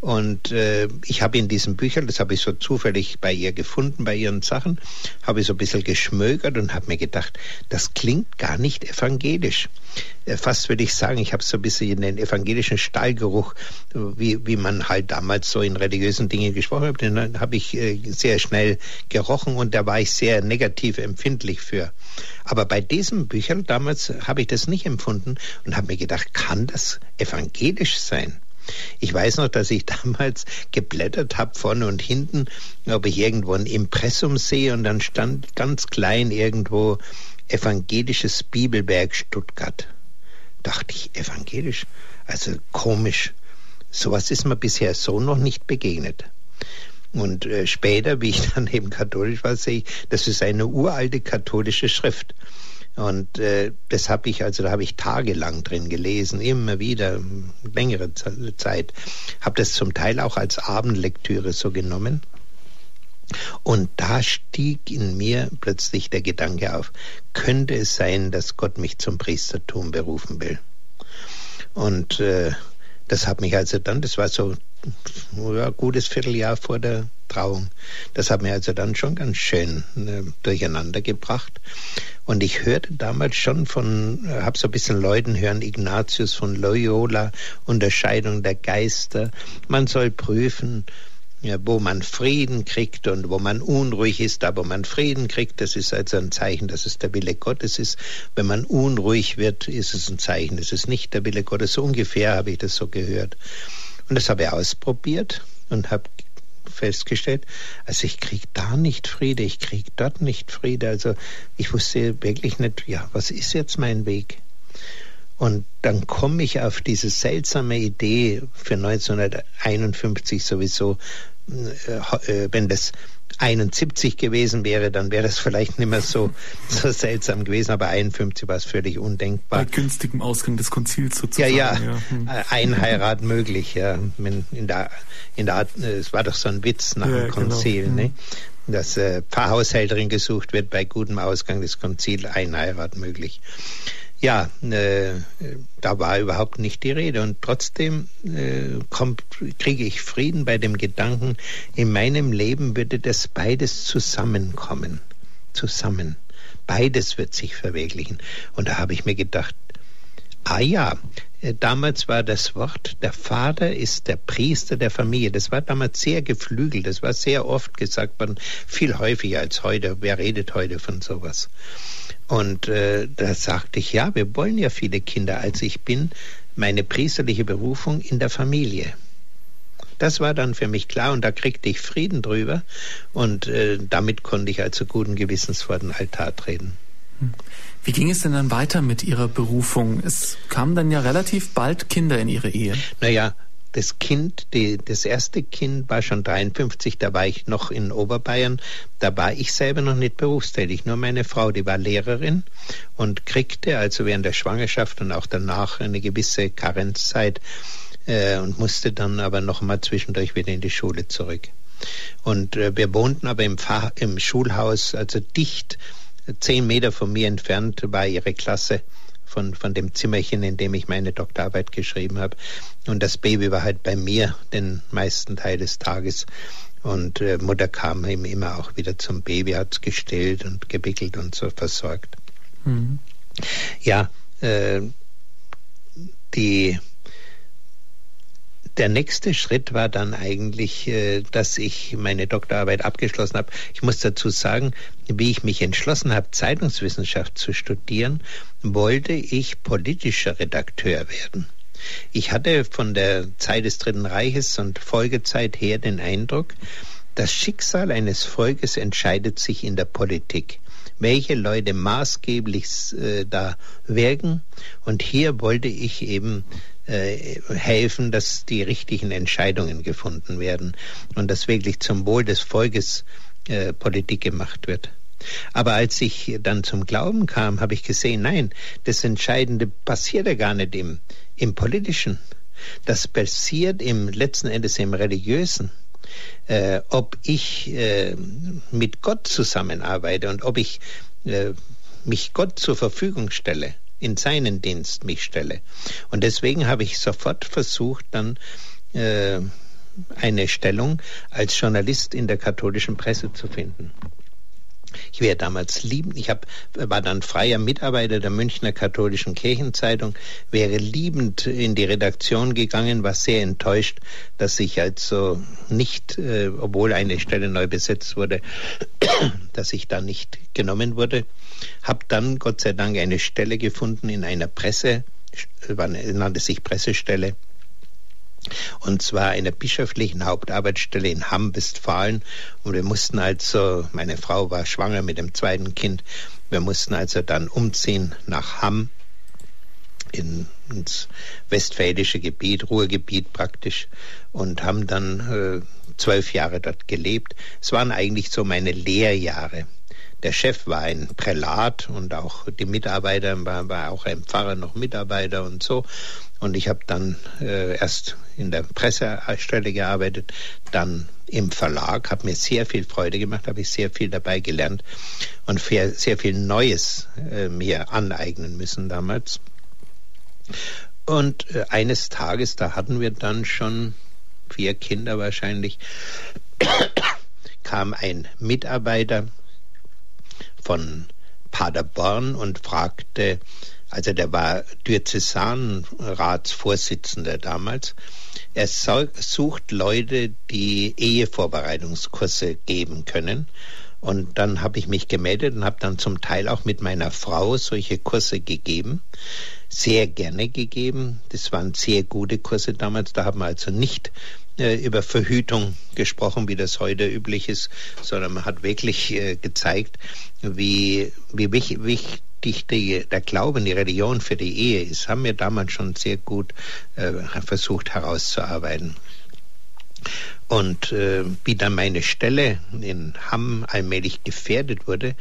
und äh, ich habe in diesen Büchern, das habe ich so zufällig bei ihr gefunden, bei ihren Sachen, habe ich so ein bisschen geschmögert und habe mir gedacht, das klingt gar nicht evangelisch. Äh, fast würde ich sagen, ich habe so ein bisschen den evangelischen Stallgeruch, wie, wie man halt damals so in religiösen Dingen gesprochen hat, den habe ich äh, sehr schnell gerochen und da war ich sehr negativ empfindlich für. Aber bei diesen Büchern damals habe ich das nicht empfunden und habe mir gedacht, kann das evangelisch sein? Ich weiß noch, dass ich damals geblättert habe vorne und hinten, ob ich irgendwo ein Impressum sehe und dann stand ganz klein irgendwo evangelisches Bibelwerk Stuttgart. Dachte ich, evangelisch? Also komisch. Sowas ist mir bisher so noch nicht begegnet. Und äh, später, wie ich dann eben katholisch war, sehe ich, das ist eine uralte katholische Schrift. Und äh, das habe ich, also da habe ich tagelang drin gelesen, immer wieder, längere Zeit. Habe das zum Teil auch als Abendlektüre so genommen. Und da stieg in mir plötzlich der Gedanke auf, könnte es sein, dass Gott mich zum Priestertum berufen will? Und äh, das hat mich also dann, das war so ja, gutes Vierteljahr vor der Trauung. Das hat mir also dann schon ganz schön äh, durcheinander gebracht. Und ich hörte damals schon von, äh, habe so ein bisschen Leuten hören, Ignatius von Loyola, Unterscheidung der Geister. Man soll prüfen, ja, wo man Frieden kriegt und wo man unruhig ist, aber man Frieden kriegt, das ist also ein Zeichen, dass es der Wille Gottes ist. Wenn man unruhig wird, ist es ein Zeichen, dass es nicht der Wille Gottes. So ungefähr habe ich das so gehört. Und das habe ich ausprobiert und habe festgestellt, also ich kriege da nicht Friede, ich kriege dort nicht Friede. Also ich wusste wirklich nicht, ja, was ist jetzt mein Weg? Und dann komme ich auf diese seltsame Idee für 1951 sowieso, äh, äh, wenn das 71 gewesen wäre, dann wäre das vielleicht nicht mehr so, so seltsam gewesen, aber 51 war es völlig undenkbar. Bei günstigem Ausgang des Konzils sozusagen. Ja, ja, ja. Hm. Äh, Einheirat möglich, ja. In der, in der Art, es war doch so ein Witz nach ja, dem genau. Konzil, genau. ne? dass äh, Pfarrhaushälterin gesucht wird bei gutem Ausgang des Konzils, Einheirat möglich ja, äh, da war überhaupt nicht die Rede. Und trotzdem äh, kriege ich Frieden bei dem Gedanken, in meinem Leben würde das beides zusammenkommen. Zusammen. Beides wird sich verwirklichen. Und da habe ich mir gedacht, ah ja, äh, damals war das Wort, der Vater ist der Priester der Familie. Das war damals sehr geflügelt. Das war sehr oft gesagt worden, viel häufiger als heute. Wer redet heute von sowas? Und äh, da sagte ich, ja, wir wollen ja viele Kinder. Also ich bin meine priesterliche Berufung in der Familie. Das war dann für mich klar und da kriegte ich Frieden drüber und äh, damit konnte ich also guten Gewissens vor den Altar treten. Wie ging es denn dann weiter mit Ihrer Berufung? Es kamen dann ja relativ bald Kinder in Ihre Ehe. Naja, das Kind, die, das erste Kind war schon 53, da war ich noch in Oberbayern. Da war ich selber noch nicht berufstätig, nur meine Frau, die war Lehrerin und kriegte also während der Schwangerschaft und auch danach eine gewisse Karenzzeit äh, und musste dann aber noch mal zwischendurch wieder in die Schule zurück. Und äh, wir wohnten aber im, Fahr im Schulhaus, also dicht, zehn Meter von mir entfernt war ihre Klasse von, von dem Zimmerchen, in dem ich meine Doktorarbeit geschrieben habe. Und das Baby war halt bei mir den meisten Teil des Tages. Und äh, Mutter kam ihm immer auch wieder zum Baby, hat es gestillt und gewickelt und so versorgt. Mhm. Ja, äh, die der nächste Schritt war dann eigentlich, äh, dass ich meine Doktorarbeit abgeschlossen habe. Ich muss dazu sagen, wie ich mich entschlossen habe, Zeitungswissenschaft zu studieren, wollte ich politischer Redakteur werden. Ich hatte von der Zeit des Dritten Reiches und Folgezeit her den Eindruck, das Schicksal eines Volkes entscheidet sich in der Politik welche Leute maßgeblich äh, da wirken. Und hier wollte ich eben helfen, dass die richtigen Entscheidungen gefunden werden und dass wirklich zum Wohl des Volkes äh, Politik gemacht wird. Aber als ich dann zum Glauben kam, habe ich gesehen, nein, das Entscheidende passiert ja gar nicht im, im Politischen. Das passiert im letzten Endes im Religiösen. Äh, ob ich äh, mit Gott zusammenarbeite und ob ich äh, mich Gott zur Verfügung stelle in seinen Dienst mich stelle. Und deswegen habe ich sofort versucht, dann äh, eine Stellung als Journalist in der katholischen Presse zu finden. Ich wäre damals liebend, ich hab, war dann freier Mitarbeiter der Münchner Katholischen Kirchenzeitung, wäre liebend in die Redaktion gegangen, war sehr enttäuscht, dass ich also nicht, äh, obwohl eine Stelle neu besetzt wurde, dass ich da nicht genommen wurde. Hab dann Gott sei Dank eine Stelle gefunden in einer Presse, nannte sich Pressestelle und zwar einer bischöflichen Hauptarbeitsstelle in Hamm, Westfalen. Und wir mussten also, meine Frau war schwanger mit dem zweiten Kind, wir mussten also dann umziehen nach Hamm in, ins westfälische Gebiet, Ruhrgebiet praktisch, und haben dann äh, zwölf Jahre dort gelebt. Es waren eigentlich so meine Lehrjahre. Der Chef war ein Prälat und auch die Mitarbeiter, war, war auch ein Pfarrer noch Mitarbeiter und so. Und ich habe dann äh, erst in der Pressestelle gearbeitet, dann im Verlag, habe mir sehr viel Freude gemacht, habe ich sehr viel dabei gelernt und sehr viel Neues äh, mir aneignen müssen damals. Und äh, eines Tages, da hatten wir dann schon vier Kinder wahrscheinlich, kam ein Mitarbeiter von Paderborn und fragte, also der war Diözesanratsvorsitzender damals. Er sucht Leute, die Ehevorbereitungskurse geben können. Und dann habe ich mich gemeldet und habe dann zum Teil auch mit meiner Frau solche Kurse gegeben, sehr gerne gegeben. Das waren sehr gute Kurse damals. Da haben wir also nicht über Verhütung gesprochen, wie das heute üblich ist, sondern man hat wirklich äh, gezeigt, wie, wie wichtig die, der Glaube in die Religion für die Ehe ist, haben wir damals schon sehr gut äh, versucht herauszuarbeiten. Und äh, wie dann meine Stelle in Hamm allmählich gefährdet wurde,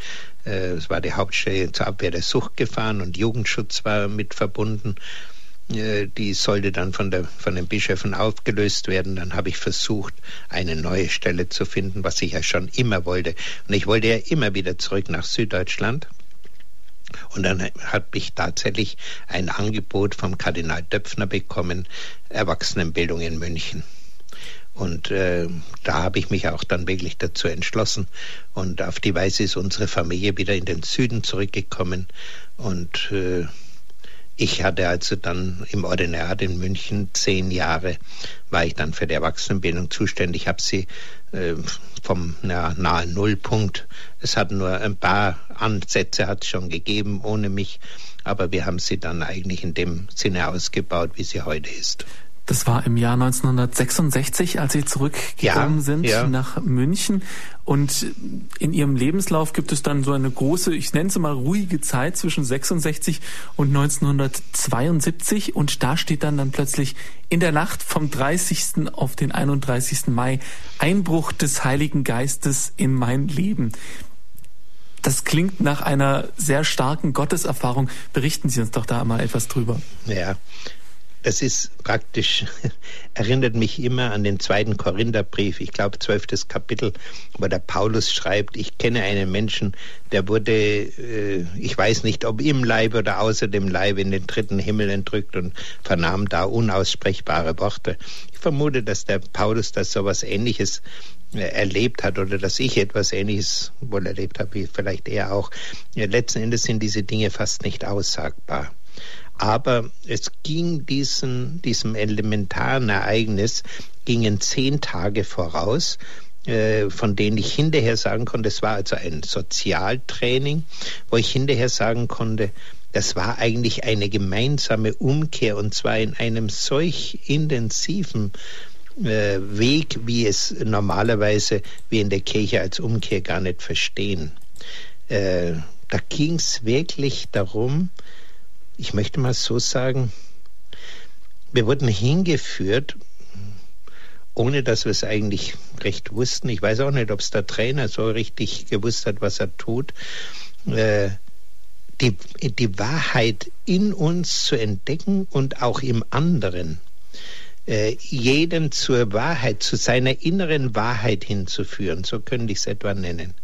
äh, es war die Hauptstelle zur Abwehr der Sucht gefahren und Jugendschutz war mit verbunden, äh, die sollte dann von, der, von den Bischöfen aufgelöst werden. Dann habe ich versucht, eine neue Stelle zu finden, was ich ja schon immer wollte. Und ich wollte ja immer wieder zurück nach Süddeutschland. Und dann habe ich tatsächlich ein Angebot vom Kardinal Döpfner bekommen, Erwachsenenbildung in München. Und äh, da habe ich mich auch dann wirklich dazu entschlossen. Und auf die Weise ist unsere Familie wieder in den Süden zurückgekommen. Und äh, ich hatte also dann im Ordinariat in München zehn Jahre, war ich dann für die Erwachsenenbildung zuständig, habe sie äh, vom na, nahen Nullpunkt. Es hat nur ein paar Ansätze hat schon gegeben ohne mich, aber wir haben sie dann eigentlich in dem Sinne ausgebaut, wie sie heute ist. Das war im Jahr 1966, als Sie zurückgekommen ja, sind ja. nach München. Und in Ihrem Lebenslauf gibt es dann so eine große, ich nenne es mal ruhige Zeit zwischen 66 und 1972. Und da steht dann dann plötzlich in der Nacht vom 30. auf den 31. Mai Einbruch des Heiligen Geistes in mein Leben. Das klingt nach einer sehr starken Gotteserfahrung. Berichten Sie uns doch da mal etwas drüber. Ja, es ist praktisch, erinnert mich immer an den zweiten Korintherbrief, ich glaube zwölftes Kapitel, wo der Paulus schreibt, ich kenne einen Menschen, der wurde, äh, ich weiß nicht, ob im Leib oder außer dem Leib in den dritten Himmel entrückt und vernahm da unaussprechbare Worte. Ich vermute, dass der Paulus das so was ähnliches äh, erlebt hat oder dass ich etwas Ähnliches wohl erlebt habe, wie vielleicht er auch. Ja, letzten Endes sind diese Dinge fast nicht aussagbar. Aber es ging diesen, diesem elementaren Ereignis, gingen zehn Tage voraus, äh, von denen ich hinterher sagen konnte, es war also ein Sozialtraining, wo ich hinterher sagen konnte, das war eigentlich eine gemeinsame Umkehr und zwar in einem solch intensiven äh, Weg, wie es normalerweise wir in der Kirche als Umkehr gar nicht verstehen. Äh, da ging es wirklich darum, ich möchte mal so sagen, wir wurden hingeführt, ohne dass wir es eigentlich recht wussten. Ich weiß auch nicht, ob es der Trainer so richtig gewusst hat, was er tut. Äh, die, die Wahrheit in uns zu entdecken und auch im anderen. Äh, jeden zur Wahrheit, zu seiner inneren Wahrheit hinzuführen, so könnte ich es etwa nennen.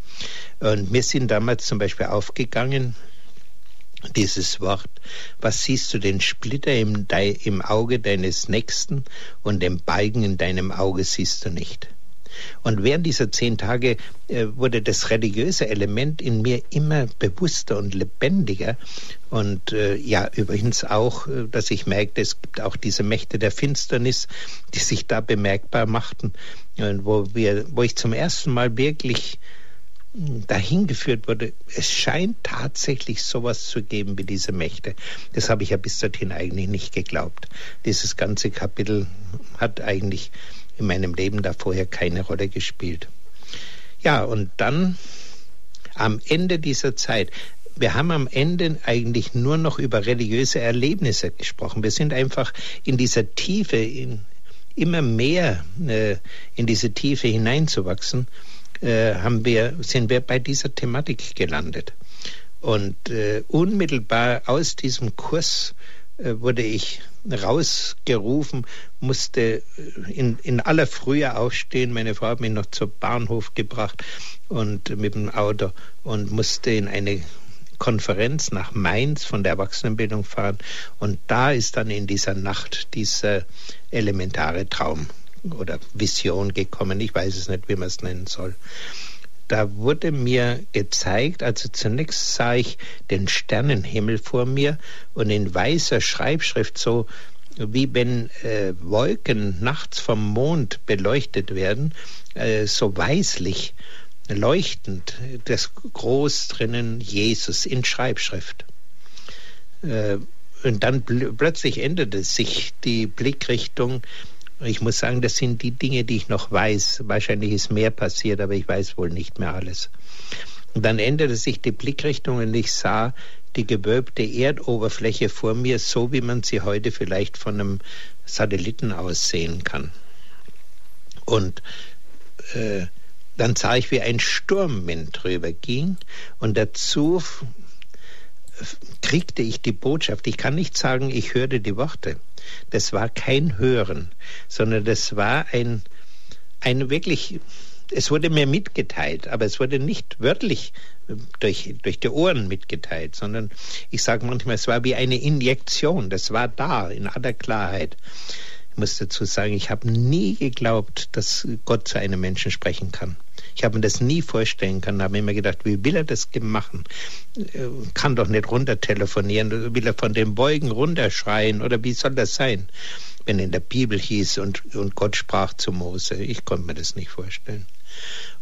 Und wir sind damals zum Beispiel aufgegangen dieses Wort, was siehst du den Splitter im, im, Auge deines Nächsten und den Balken in deinem Auge siehst du nicht. Und während dieser zehn Tage äh, wurde das religiöse Element in mir immer bewusster und lebendiger. Und äh, ja, übrigens auch, äh, dass ich merkte, es gibt auch diese Mächte der Finsternis, die sich da bemerkbar machten, wo, wir, wo ich zum ersten Mal wirklich dahin geführt wurde, es scheint tatsächlich sowas zu geben wie diese Mächte. Das habe ich ja bis dorthin eigentlich nicht geglaubt. Dieses ganze Kapitel hat eigentlich in meinem Leben da vorher keine Rolle gespielt. Ja, und dann am Ende dieser Zeit, wir haben am Ende eigentlich nur noch über religiöse Erlebnisse gesprochen. Wir sind einfach in dieser Tiefe, in, immer mehr äh, in diese Tiefe hineinzuwachsen äh, haben wir, sind wir bei dieser Thematik gelandet. Und äh, unmittelbar aus diesem Kurs äh, wurde ich rausgerufen, musste äh, in, in aller Frühe aufstehen. Meine Frau hat mich noch zum Bahnhof gebracht und mit dem Auto und musste in eine Konferenz nach Mainz von der Erwachsenenbildung fahren. Und da ist dann in dieser Nacht dieser elementare Traum oder Vision gekommen. Ich weiß es nicht, wie man es nennen soll. Da wurde mir gezeigt, also zunächst sah ich den Sternenhimmel vor mir und in weißer Schreibschrift so wie wenn äh, Wolken nachts vom Mond beleuchtet werden, äh, so weißlich leuchtend, das groß drinnen Jesus in Schreibschrift. Äh, und dann plötzlich änderte sich die Blickrichtung ich muss sagen, das sind die Dinge, die ich noch weiß. Wahrscheinlich ist mehr passiert, aber ich weiß wohl nicht mehr alles. Und dann änderte sich die Blickrichtung und ich sah die gewölbte Erdoberfläche vor mir, so wie man sie heute vielleicht von einem Satelliten aus sehen kann. Und äh, dann sah ich, wie ein Sturmwind drüber ging und dazu kriegte ich die Botschaft. Ich kann nicht sagen, ich hörte die Worte. Das war kein Hören, sondern das war ein, ein wirklich, es wurde mir mitgeteilt, aber es wurde nicht wörtlich äh, durch, durch die Ohren mitgeteilt, sondern ich sage manchmal, es war wie eine Injektion. Das war da in aller Klarheit. Ich muss dazu sagen, ich habe nie geglaubt, dass Gott zu einem Menschen sprechen kann. Ich habe mir das nie vorstellen können, habe immer gedacht, wie will er das machen? Äh, kann doch nicht runter telefonieren, will er von den Beugen runterschreien oder wie soll das sein? Wenn in der Bibel hieß und, und Gott sprach zu Mose, ich konnte mir das nicht vorstellen.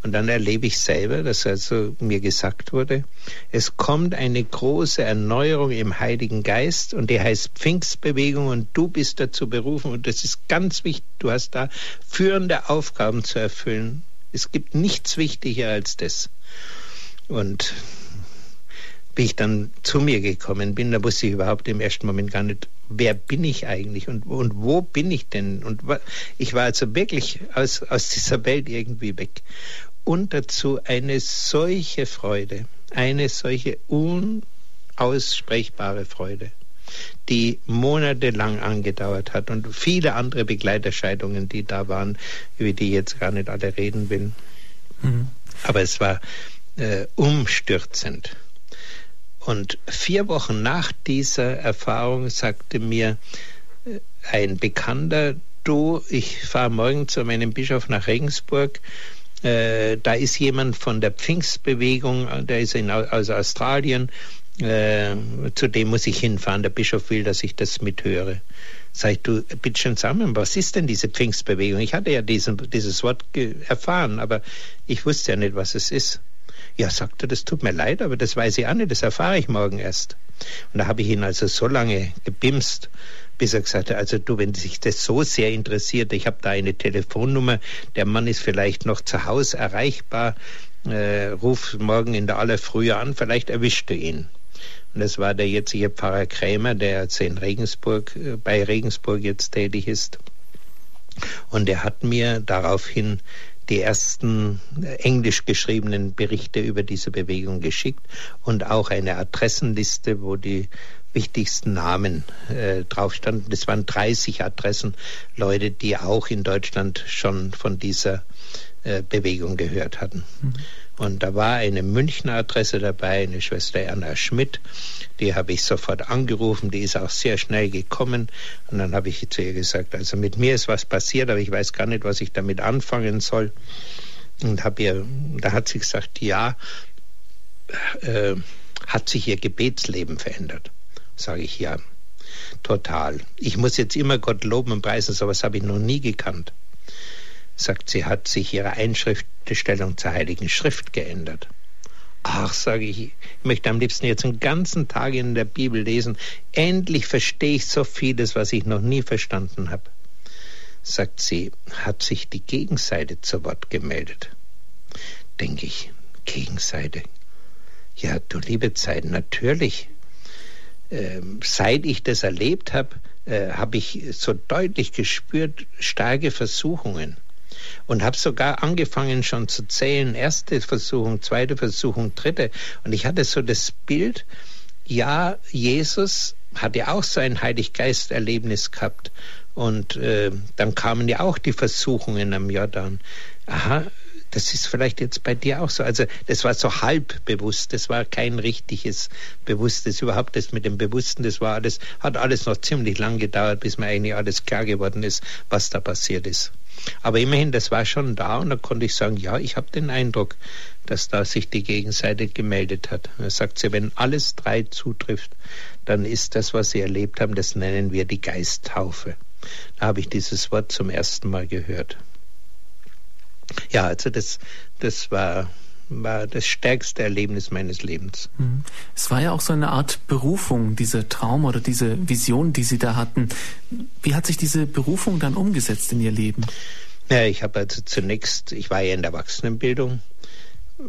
Und dann erlebe ich selber, dass also mir gesagt wurde, es kommt eine große Erneuerung im Heiligen Geist und die heißt Pfingstbewegung und du bist dazu berufen und das ist ganz wichtig. Du hast da führende Aufgaben zu erfüllen es gibt nichts wichtiger als das. Und wie ich dann zu mir gekommen bin, da wusste ich überhaupt im ersten Moment gar nicht, wer bin ich eigentlich und, und wo bin ich denn? Und ich war also wirklich aus, aus dieser Welt irgendwie weg. Und dazu eine solche Freude, eine solche unaussprechbare Freude die monatelang angedauert hat und viele andere Begleiterscheidungen, die da waren, über die ich jetzt gar nicht alle reden will. Mhm. Aber es war äh, umstürzend. Und vier Wochen nach dieser Erfahrung sagte mir äh, ein Bekannter, du, ich fahre morgen zu meinem Bischof nach Regensburg, äh, da ist jemand von der Pfingstbewegung, der ist in, aus Australien äh, zu dem muss ich hinfahren. Der Bischof will, dass ich das mithöre. Sag ich, du, bitte schön zusammen, was ist denn diese Pfingstbewegung? Ich hatte ja diesen, dieses Wort erfahren, aber ich wusste ja nicht, was es ist. Ja, sagte, das tut mir leid, aber das weiß ich auch nicht, das erfahre ich morgen erst. Und da habe ich ihn also so lange gebimst, bis er gesagt hat, also du, wenn sich das so sehr interessiert, ich habe da eine Telefonnummer, der Mann ist vielleicht noch zu Hause erreichbar, äh, ruf morgen in der aller Frühe an, vielleicht erwischt du ihn. Und das war der jetzige Pfarrer Krämer, der jetzt in Regensburg, äh, bei Regensburg jetzt tätig ist. Und er hat mir daraufhin die ersten äh, englisch geschriebenen Berichte über diese Bewegung geschickt und auch eine Adressenliste, wo die wichtigsten Namen äh, drauf standen. Das waren 30 Adressen, Leute, die auch in Deutschland schon von dieser äh, Bewegung gehört hatten. Mhm. Und da war eine Münchner Adresse dabei, eine Schwester Erna Schmidt. Die habe ich sofort angerufen, die ist auch sehr schnell gekommen. Und dann habe ich zu ihr gesagt, also mit mir ist was passiert, aber ich weiß gar nicht, was ich damit anfangen soll. Und habe ihr, da hat sie gesagt, ja, äh, hat sich ihr Gebetsleben verändert. Sage ich ja, total. Ich muss jetzt immer Gott loben und preisen, sowas habe ich noch nie gekannt. Sagt sie, hat sich ihre Einschriftstellung zur Heiligen Schrift geändert. Ach, sage ich, ich möchte am liebsten jetzt einen ganzen Tag in der Bibel lesen. Endlich verstehe ich so vieles, was ich noch nie verstanden habe. Sagt sie, hat sich die Gegenseite zu Wort gemeldet. Denke ich, Gegenseite. Ja, du liebe Zeit, natürlich. Ähm, seit ich das erlebt habe, äh, habe ich so deutlich gespürt, starke Versuchungen. Und habe sogar angefangen schon zu zählen, erste Versuchung, zweite Versuchung, dritte. Und ich hatte so das Bild, ja, Jesus hatte auch so ein Heiliggeist-Erlebnis gehabt. Und äh, dann kamen ja auch die Versuchungen am Jordan. Aha, das ist vielleicht jetzt bei dir auch so. Also das war so halb bewusst, das war kein richtiges Bewusstes. Überhaupt das mit dem Bewussten, das war alles, hat alles noch ziemlich lang gedauert, bis mir eigentlich alles klar geworden ist, was da passiert ist. Aber immerhin, das war schon da und da konnte ich sagen, ja, ich habe den Eindruck, dass da sich die Gegenseite gemeldet hat. Da sagt sie, wenn alles drei zutrifft, dann ist das, was sie erlebt haben, das nennen wir die Geisttaufe. Da habe ich dieses Wort zum ersten Mal gehört. Ja, also das, das war, war das stärkste Erlebnis meines Lebens. Mhm. Es war ja auch so eine Art Berufung, dieser Traum oder diese Vision, die Sie da hatten. Wie hat sich diese Berufung dann umgesetzt in Ihr Leben? Ja, ich habe also zunächst, ich war ja in der Erwachsenenbildung,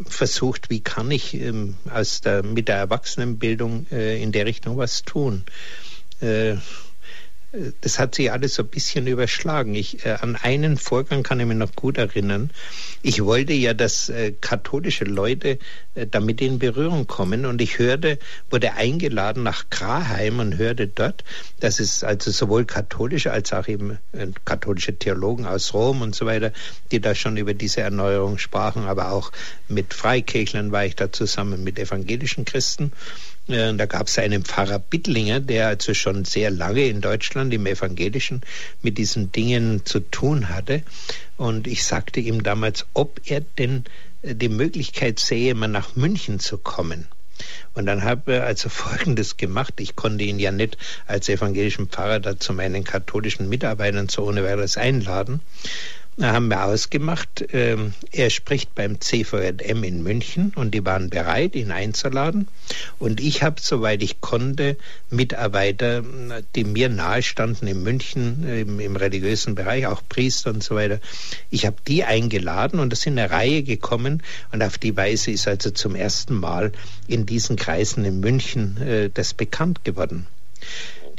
versucht, wie kann ich ähm, aus der, mit der Erwachsenenbildung äh, in der Richtung was tun. Äh, das hat sich alles so ein bisschen überschlagen. Ich, äh, an einen Vorgang kann ich mich noch gut erinnern. Ich wollte ja, dass äh, katholische Leute äh, damit in Berührung kommen und ich hörte, wurde eingeladen nach Graheim und hörte dort, dass es also sowohl katholische als auch eben äh, katholische Theologen aus Rom und so weiter, die da schon über diese Erneuerung sprachen, aber auch mit Freikirchlern war ich da zusammen mit evangelischen Christen. Äh, da gab es einen Pfarrer Bittlinger, der also schon sehr lange in Deutschland im Evangelischen mit diesen Dingen zu tun hatte. Und ich sagte ihm damals, ob er denn äh, die Möglichkeit sähe, mal nach München zu kommen. Und dann habe er also Folgendes gemacht. Ich konnte ihn ja nicht als evangelischen Pfarrer da zu meinen katholischen Mitarbeitern so ohne weiteres einladen haben wir ausgemacht, ähm, er spricht beim CVM in München und die waren bereit, ihn einzuladen. Und ich habe, soweit ich konnte, Mitarbeiter, die mir nahestanden in München im, im religiösen Bereich, auch Priester und so weiter. Ich habe die eingeladen und das sind eine Reihe gekommen und auf die Weise ist also zum ersten Mal in diesen Kreisen in München äh, das bekannt geworden.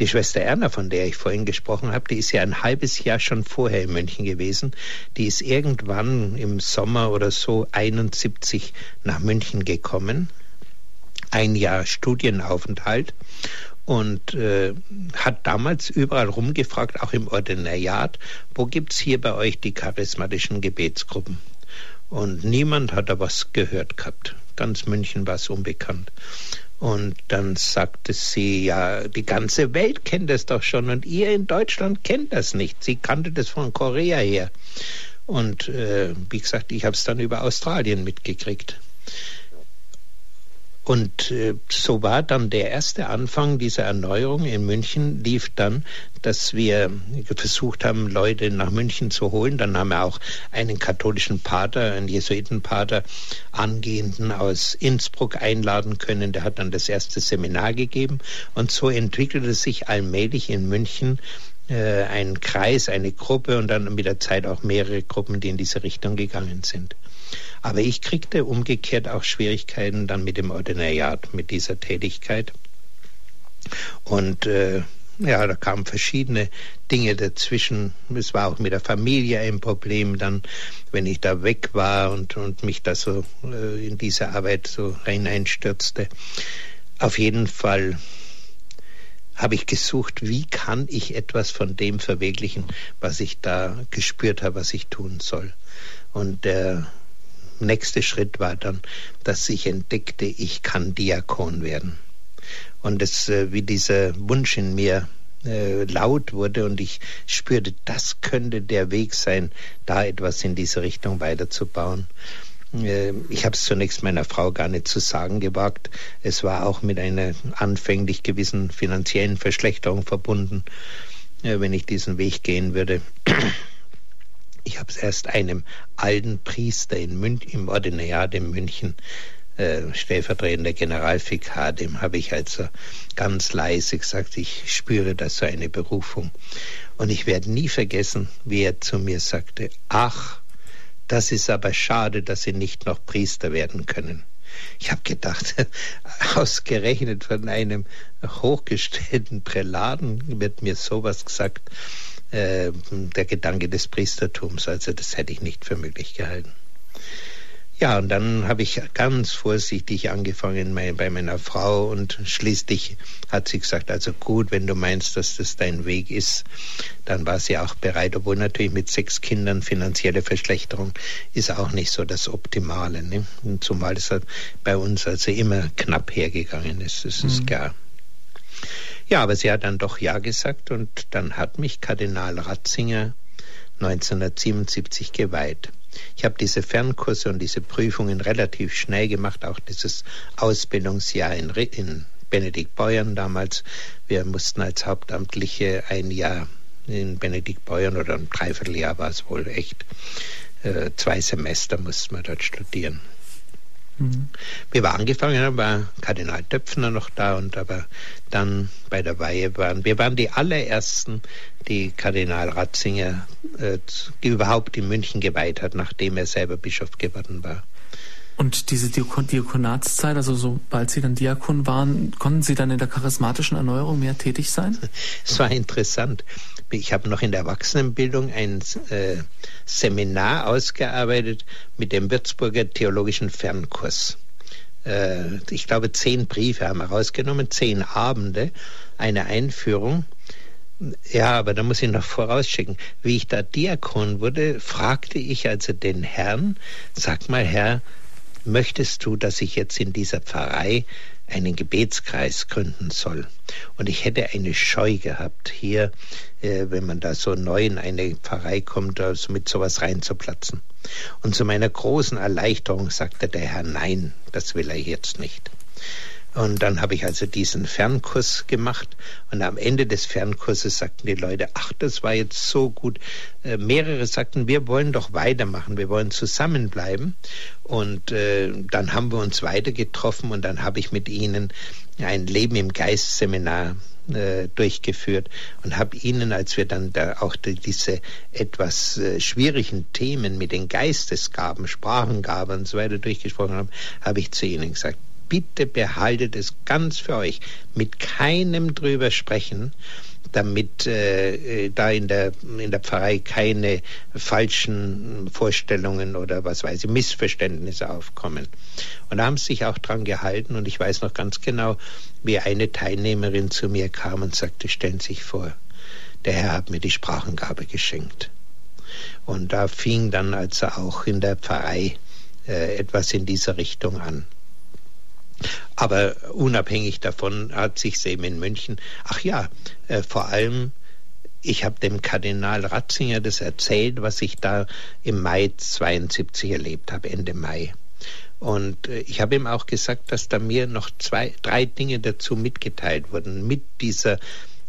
Die Schwester Erna, von der ich vorhin gesprochen habe, die ist ja ein halbes Jahr schon vorher in München gewesen. Die ist irgendwann im Sommer oder so 71 nach München gekommen. Ein Jahr Studienaufenthalt und äh, hat damals überall rumgefragt, auch im Ordinariat, wo gibt es hier bei euch die charismatischen Gebetsgruppen? Und niemand hat da was gehört gehabt. Ganz München war es unbekannt. Und dann sagte sie, ja, die ganze Welt kennt das doch schon und ihr in Deutschland kennt das nicht. Sie kannte das von Korea her. Und äh, wie gesagt, ich habe es dann über Australien mitgekriegt. Und äh, so war dann der erste Anfang dieser Erneuerung in München, lief dann, dass wir versucht haben, Leute nach München zu holen. Dann haben wir auch einen katholischen Pater, einen Jesuitenpater, angehenden aus Innsbruck einladen können. Der hat dann das erste Seminar gegeben. Und so entwickelte sich allmählich in München äh, ein Kreis, eine Gruppe und dann mit der Zeit auch mehrere Gruppen, die in diese Richtung gegangen sind. Aber ich kriegte umgekehrt auch Schwierigkeiten dann mit dem Ordinariat, mit dieser Tätigkeit. Und äh, ja, da kamen verschiedene Dinge dazwischen. Es war auch mit der Familie ein Problem, dann, wenn ich da weg war und, und mich da so äh, in diese Arbeit so hineinstürzte. Auf jeden Fall habe ich gesucht, wie kann ich etwas von dem verwirklichen, was ich da gespürt habe, was ich tun soll. Und der nächste Schritt war dann, dass ich entdeckte, ich kann Diakon werden. Und es, äh, wie dieser Wunsch in mir äh, laut wurde und ich spürte, das könnte der Weg sein, da etwas in diese Richtung weiterzubauen. Äh, ich habe es zunächst meiner Frau gar nicht zu sagen gewagt. Es war auch mit einer anfänglich gewissen finanziellen Verschlechterung verbunden, äh, wenn ich diesen Weg gehen würde. Ich habe es erst einem alten Priester in Münch, im Ordinariat in München, äh, stellvertretender Generalvikar, dem habe ich also ganz leise gesagt, ich spüre da so eine Berufung. Und ich werde nie vergessen, wie er zu mir sagte, ach, das ist aber schade, dass Sie nicht noch Priester werden können. Ich habe gedacht, ausgerechnet von einem hochgestellten Präladen wird mir sowas gesagt, äh, der Gedanke des Priestertums. Also das hätte ich nicht für möglich gehalten. Ja, und dann habe ich ganz vorsichtig angefangen bei meiner Frau und schließlich hat sie gesagt, also gut, wenn du meinst, dass das dein Weg ist, dann war sie auch bereit, obwohl natürlich mit sechs Kindern finanzielle Verschlechterung ist auch nicht so das Optimale. Ne? Zumal es halt bei uns also immer knapp hergegangen ist, das ist mhm. klar. Ja, aber sie hat dann doch Ja gesagt und dann hat mich Kardinal Ratzinger 1977 geweiht. Ich habe diese Fernkurse und diese Prüfungen relativ schnell gemacht, auch dieses Ausbildungsjahr in, in Benedikt Beuern damals. Wir mussten als Hauptamtliche ein Jahr in Benedikt Beuern oder ein Dreivierteljahr war es wohl echt. Äh, zwei Semester mussten wir dort studieren. Mhm. Wir angefangen haben, war Kardinal Döpfner noch da und aber dann bei der Weihe waren wir waren die allerersten, die Kardinal Ratzinger äh, überhaupt in München geweiht hat, nachdem er selber Bischof geworden war. Und diese Diakonatszeit, also sobald Sie dann Diakon waren, konnten Sie dann in der charismatischen Erneuerung mehr tätig sein? Es war interessant. Ich habe noch in der Erwachsenenbildung ein äh, Seminar ausgearbeitet mit dem Würzburger Theologischen Fernkurs. Äh, ich glaube, zehn Briefe haben wir rausgenommen, zehn Abende, eine Einführung. Ja, aber da muss ich noch vorausschicken. Wie ich da Diakon wurde, fragte ich also den Herrn, sag mal, Herr, möchtest du, dass ich jetzt in dieser Pfarrei einen Gebetskreis gründen soll. Und ich hätte eine Scheu gehabt, hier, äh, wenn man da so neu in eine Pfarrei kommt, also mit sowas reinzuplatzen. Und zu meiner großen Erleichterung sagte der Herr, nein, das will er jetzt nicht. Und dann habe ich also diesen Fernkurs gemacht und am Ende des Fernkurses sagten die Leute, ach, das war jetzt so gut. Äh, mehrere sagten, wir wollen doch weitermachen, wir wollen zusammenbleiben. Und äh, dann haben wir uns weiter getroffen und dann habe ich mit ihnen ein Leben im Geist Seminar äh, durchgeführt und habe ihnen, als wir dann da auch die, diese etwas äh, schwierigen Themen mit den Geistesgaben, Sprachengaben und so weiter durchgesprochen haben, habe ich zu ihnen gesagt, bitte behaltet es ganz für euch. Mit keinem drüber sprechen, damit äh, äh, da in der, in der Pfarrei keine falschen Vorstellungen oder was weiß ich, Missverständnisse aufkommen. Und da haben sie sich auch dran gehalten und ich weiß noch ganz genau, wie eine Teilnehmerin zu mir kam und sagte, stellen Sie sich vor, der Herr hat mir die Sprachengabe geschenkt. Und da fing dann also auch in der Pfarrei äh, etwas in dieser Richtung an. Aber unabhängig davon hat sich eben in München, ach ja, äh, vor allem ich habe dem Kardinal Ratzinger das erzählt, was ich da im Mai 72 erlebt habe, Ende Mai. Und äh, ich habe ihm auch gesagt, dass da mir noch zwei, drei Dinge dazu mitgeteilt wurden. Mit dieser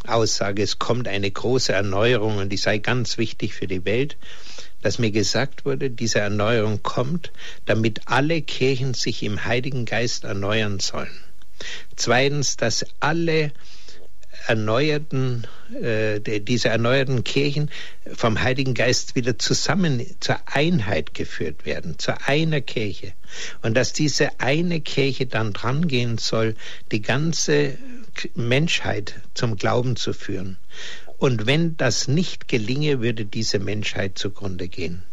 Aussage, es kommt eine große Erneuerung und die sei ganz wichtig für die Welt dass mir gesagt wurde, diese Erneuerung kommt, damit alle Kirchen sich im Heiligen Geist erneuern sollen. Zweitens, dass alle erneuerten, äh, diese erneuerten Kirchen vom Heiligen Geist wieder zusammen zur Einheit geführt werden, zu einer Kirche. Und dass diese eine Kirche dann drangehen soll, die ganze Menschheit zum Glauben zu führen. Und wenn das nicht gelinge, würde diese Menschheit zugrunde gehen.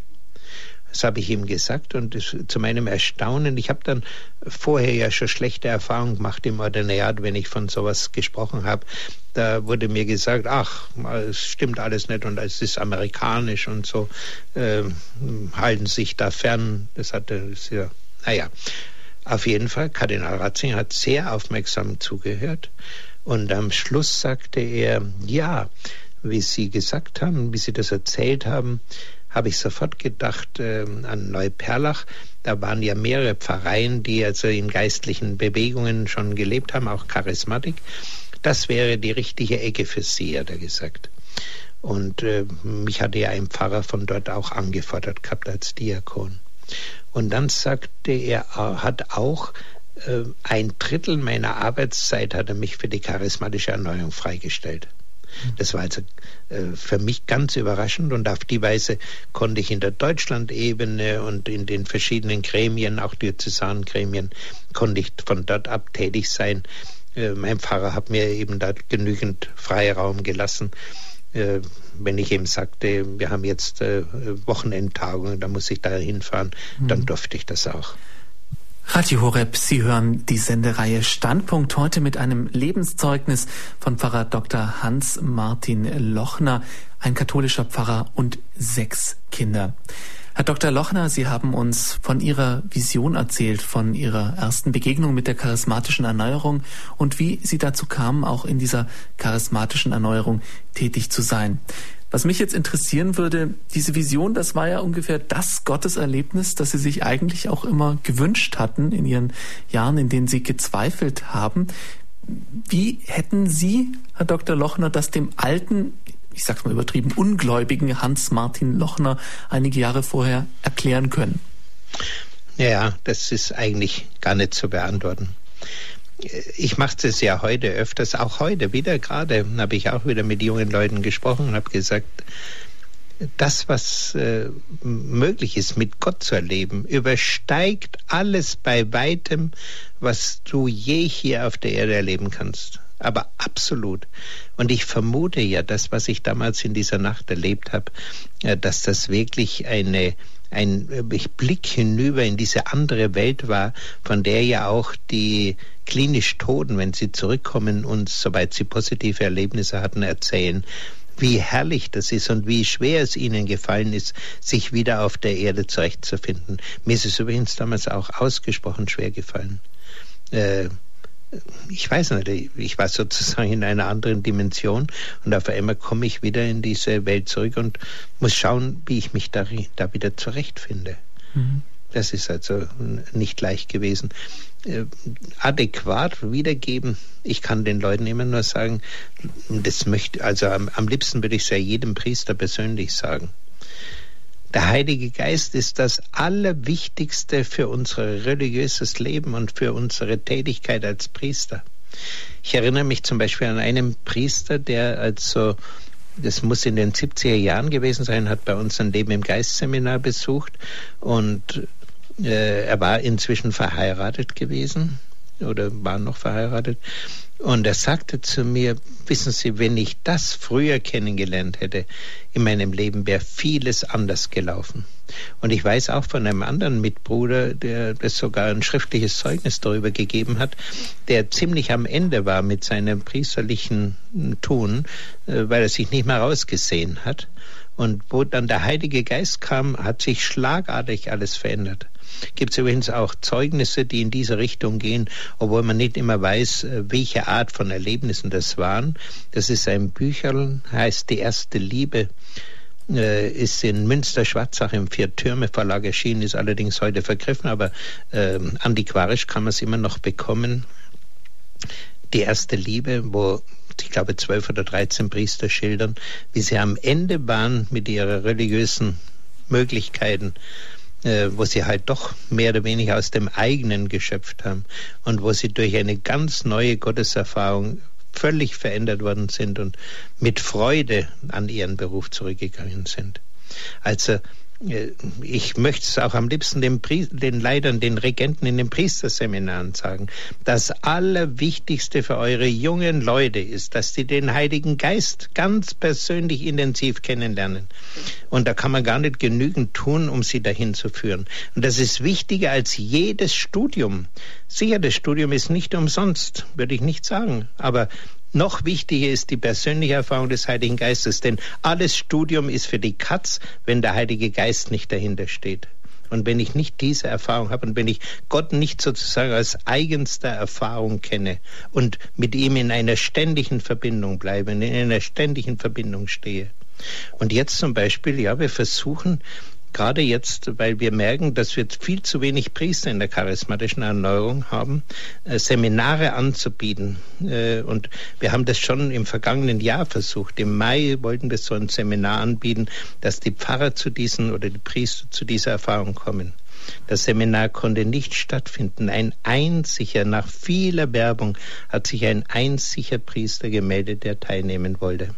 Das habe ich ihm gesagt und zu meinem Erstaunen, ich habe dann vorher ja schon schlechte Erfahrungen gemacht im Ordinariat, wenn ich von sowas gesprochen habe. Da wurde mir gesagt, ach, es stimmt alles nicht und es ist amerikanisch und so, äh, halten sich da fern. Das hatte, das ja, naja. Auf jeden Fall, Kardinal Ratzinger hat sehr aufmerksam zugehört und am Schluss sagte er, ja, wie Sie gesagt haben, wie Sie das erzählt haben, habe ich sofort gedacht äh, an Neuperlach. Da waren ja mehrere Pfarreien, die also in geistlichen Bewegungen schon gelebt haben, auch Charismatik. Das wäre die richtige Ecke für Sie, hat er gesagt. Und äh, mich hatte ja ein Pfarrer von dort auch angefordert gehabt als Diakon. Und dann sagte er, hat auch ein Drittel meiner Arbeitszeit hat er mich für die charismatische Erneuerung freigestellt. Das war also äh, für mich ganz überraschend und auf die Weise konnte ich in der Deutschlandebene und in den verschiedenen Gremien, auch Diözesangremien, konnte ich von dort ab tätig sein. Äh, mein Pfarrer hat mir eben da genügend Freiraum gelassen. Äh, wenn ich ihm sagte, wir haben jetzt äh, Wochenendtagungen, da muss ich da hinfahren, mhm. dann durfte ich das auch. Radio Horeb, Sie hören die Sendereihe Standpunkt heute mit einem Lebenszeugnis von Pfarrer Dr. Hans-Martin Lochner, ein katholischer Pfarrer und sechs Kinder. Herr Dr. Lochner, Sie haben uns von Ihrer Vision erzählt, von Ihrer ersten Begegnung mit der charismatischen Erneuerung und wie Sie dazu kamen, auch in dieser charismatischen Erneuerung tätig zu sein. Was mich jetzt interessieren würde, diese Vision, das war ja ungefähr das Gotteserlebnis, das Sie sich eigentlich auch immer gewünscht hatten in Ihren Jahren, in denen Sie gezweifelt haben. Wie hätten Sie, Herr Dr. Lochner, das dem alten, ich sag's mal übertrieben, ungläubigen Hans-Martin Lochner einige Jahre vorher erklären können? Ja, das ist eigentlich gar nicht zu beantworten ich mache es ja heute öfters, auch heute wieder gerade, habe ich auch wieder mit jungen Leuten gesprochen und habe gesagt, das, was äh, möglich ist, mit Gott zu erleben, übersteigt alles bei weitem, was du je hier auf der Erde erleben kannst. Aber absolut. Und ich vermute ja, das, was ich damals in dieser Nacht erlebt habe, äh, dass das wirklich eine ein Blick hinüber in diese andere Welt war, von der ja auch die klinisch Toten, wenn sie zurückkommen und soweit sie positive Erlebnisse hatten, erzählen, wie herrlich das ist und wie schwer es ihnen gefallen ist, sich wieder auf der Erde zurechtzufinden. Mir ist es übrigens damals auch ausgesprochen schwer gefallen. Äh, ich weiß nicht, ich war sozusagen in einer anderen Dimension und auf einmal komme ich wieder in diese Welt zurück und muss schauen, wie ich mich da, da wieder zurechtfinde. Mhm. Das ist also nicht leicht gewesen. Äh, adäquat wiedergeben. Ich kann den Leuten immer nur sagen, das möchte, also am, am liebsten würde ich es ja jedem Priester persönlich sagen. Der Heilige Geist ist das Allerwichtigste für unser religiöses Leben und für unsere Tätigkeit als Priester. Ich erinnere mich zum Beispiel an einen Priester, der also, das muss in den 70er Jahren gewesen sein, hat bei uns ein Leben im Geistseminar besucht und äh, er war inzwischen verheiratet gewesen oder war noch verheiratet und er sagte zu mir, wissen Sie, wenn ich das früher kennengelernt hätte in meinem Leben, wäre vieles anders gelaufen. Und ich weiß auch von einem anderen Mitbruder, der das sogar ein schriftliches Zeugnis darüber gegeben hat, der ziemlich am Ende war mit seinem priesterlichen Tun, äh, weil er sich nicht mehr rausgesehen hat. Und wo dann der Heilige Geist kam, hat sich schlagartig alles verändert. Gibt es übrigens auch Zeugnisse, die in diese Richtung gehen, obwohl man nicht immer weiß, äh, welche Art von Erlebnissen das waren. Das ist ein Bücherl, heißt Die erste Liebe äh, ist in Münster-Schwarzach im Vier-Türme-Verlag erschienen, ist allerdings heute vergriffen, aber äh, antiquarisch kann man es immer noch bekommen. Die erste Liebe, wo ich glaube, zwölf oder dreizehn Priester schildern, wie sie am Ende waren mit ihren religiösen Möglichkeiten wo sie halt doch mehr oder weniger aus dem eigenen geschöpft haben und wo sie durch eine ganz neue Gotteserfahrung völlig verändert worden sind und mit Freude an ihren Beruf zurückgegangen sind. Also äh, ich möchte es auch am liebsten den, den Leitern, den Regenten in den Priesterseminaren sagen. Das Allerwichtigste für eure jungen Leute ist, dass sie den Heiligen Geist ganz persönlich intensiv kennenlernen. Und da kann man gar nicht genügend tun, um sie dahin zu führen. Und das ist wichtiger als jedes Studium. Sicher, das Studium ist nicht umsonst, würde ich nicht sagen. Aber noch wichtiger ist die persönliche Erfahrung des Heiligen Geistes, denn alles Studium ist für die Katz, wenn der Heilige Geist nicht dahinter steht. Und wenn ich nicht diese Erfahrung habe und wenn ich Gott nicht sozusagen als eigenster Erfahrung kenne und mit ihm in einer ständigen Verbindung bleibe, in einer ständigen Verbindung stehe. Und jetzt zum Beispiel, ja, wir versuchen gerade jetzt, weil wir merken, dass wir viel zu wenig Priester in der charismatischen Erneuerung haben, äh, Seminare anzubieten. Äh, und wir haben das schon im vergangenen Jahr versucht. Im Mai wollten wir so ein Seminar anbieten, dass die Pfarrer zu diesen oder die Priester zu dieser Erfahrung kommen. Das Seminar konnte nicht stattfinden. Ein einziger, nach vieler Werbung, hat sich ein einziger Priester gemeldet, der teilnehmen wollte.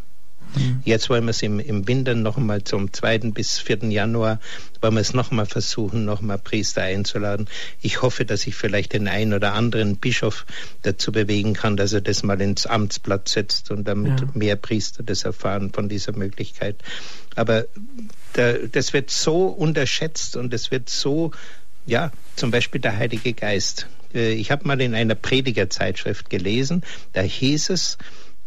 Mhm. Jetzt wollen wir es im, im Winter nochmal zum 2. bis 4. Januar, wollen wir es nochmal versuchen, nochmal Priester einzuladen. Ich hoffe, dass ich vielleicht den einen oder anderen Bischof dazu bewegen kann, dass er das mal ins Amtsblatt setzt und damit ja. mehr Priester das erfahren von dieser Möglichkeit. Aber da, das wird so unterschätzt und es wird so, ja, zum Beispiel der Heilige Geist. Äh, ich habe mal in einer Predigerzeitschrift gelesen, da hieß es,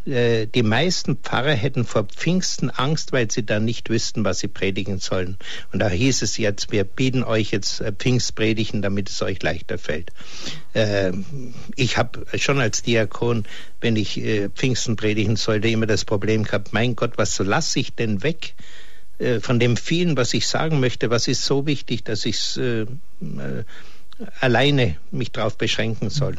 äh, die meisten Pfarrer hätten vor Pfingsten Angst, weil sie dann nicht wüssten, was sie predigen sollen. Und da hieß es jetzt, wir bieten euch jetzt äh, Pfingstpredigen, damit es euch leichter fällt. Äh, ich habe schon als Diakon, wenn ich Pfingsten predigen sollte, immer das Problem gehabt, mein Gott, was lasse ich denn weg? Von dem vielen, was ich sagen möchte, was ist so wichtig, dass ich es alleine mich darauf beschränken soll?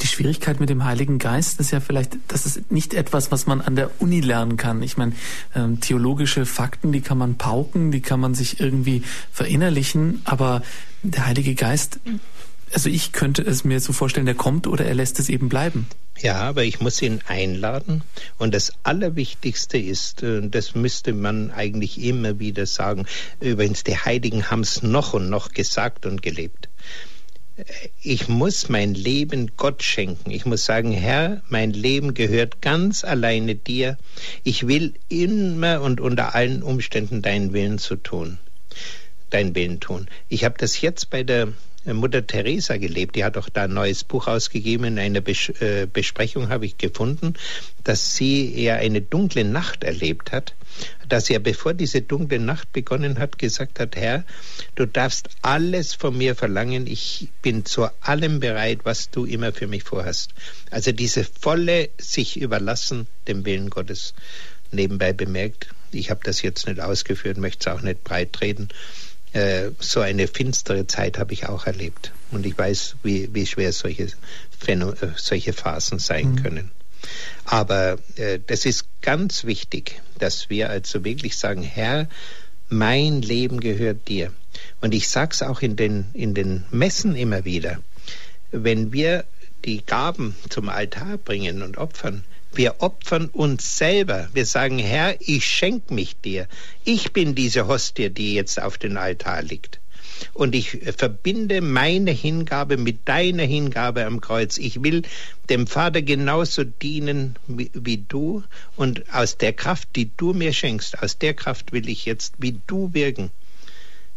Die Schwierigkeit mit dem Heiligen Geist ist ja vielleicht, das ist nicht etwas, was man an der Uni lernen kann. Ich meine, ähm, theologische Fakten, die kann man pauken, die kann man sich irgendwie verinnerlichen, aber der Heilige Geist, also ich könnte es mir so vorstellen, der kommt oder er lässt es eben bleiben. Ja, aber ich muss ihn einladen. Und das Allerwichtigste ist, äh, das müsste man eigentlich immer wieder sagen, übrigens, die Heiligen haben es noch und noch gesagt und gelebt ich muss mein Leben Gott schenken. Ich muss sagen, Herr, mein Leben gehört ganz alleine dir. Ich will immer und unter allen Umständen deinen Willen zu tun. Deinen Willen tun. Ich habe das jetzt bei der Mutter Teresa gelebt. Die hat auch da ein neues Buch ausgegeben. In einer Bes äh, Besprechung habe ich gefunden, dass sie eher eine dunkle Nacht erlebt hat, dass er, bevor diese dunkle Nacht begonnen hat, gesagt hat, Herr, du darfst alles von mir verlangen. Ich bin zu allem bereit, was du immer für mich vorhast. Also diese volle sich überlassen dem Willen Gottes. Nebenbei bemerkt, ich habe das jetzt nicht ausgeführt, möchte es auch nicht breit treten. Äh, so eine finstere Zeit habe ich auch erlebt. Und ich weiß, wie, wie schwer solche, Phäno äh, solche Phasen sein mhm. können. Aber äh, das ist ganz wichtig, dass wir also wirklich sagen, Herr, mein Leben gehört dir. Und ich sage es auch in den, in den Messen immer wieder. Wenn wir die Gaben zum Altar bringen und opfern, wir opfern uns selber. Wir sagen, Herr, ich schenke mich dir. Ich bin diese Hostie, die jetzt auf dem Altar liegt. Und ich verbinde meine Hingabe mit deiner Hingabe am Kreuz. Ich will dem Vater genauso dienen wie, wie, du. Und aus der Kraft, die du mir schenkst, aus der Kraft will ich jetzt wie du wirken.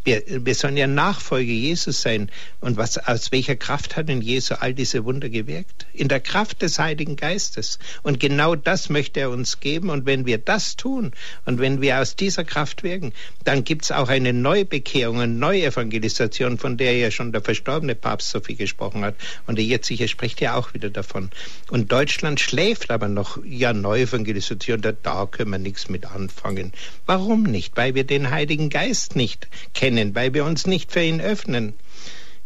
Wir, wir sollen ja Nachfolge Jesus sein. Und was, aus welcher Kraft hat denn Jesus all diese Wunder gewirkt? In der Kraft des Heiligen Geistes. Und genau das möchte er uns geben. Und wenn wir das tun und wenn wir aus dieser Kraft wirken, dann gibt es auch eine Neubekehrung, eine Neuevangelisation, von der ja schon der verstorbene Papst so viel gesprochen hat. Und der jetzige spricht ja auch wieder davon. Und Deutschland schläft aber noch, ja, Neuevangelisation, da, da können wir nichts mit anfangen. Warum nicht? Weil wir den Heiligen Geist nicht kennen kennen, weil wir uns nicht für ihn öffnen.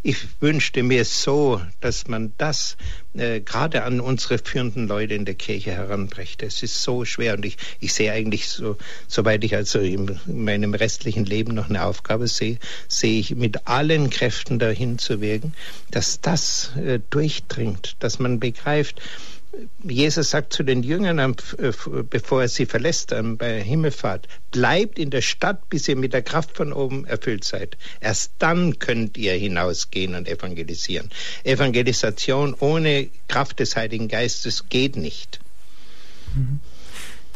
Ich wünschte mir so, dass man das äh, gerade an unsere führenden Leute in der Kirche heranbrächte. Es ist so schwer und ich, ich sehe eigentlich so, soweit ich also in meinem restlichen Leben noch eine Aufgabe sehe, sehe ich mit allen Kräften dahin zu wirken, dass das äh, durchdringt, dass man begreift, Jesus sagt zu den Jüngern, äh, bevor er sie verlässt bei Himmelfahrt, bleibt in der Stadt, bis ihr mit der Kraft von oben erfüllt seid. Erst dann könnt ihr hinausgehen und evangelisieren. Evangelisation ohne Kraft des Heiligen Geistes geht nicht.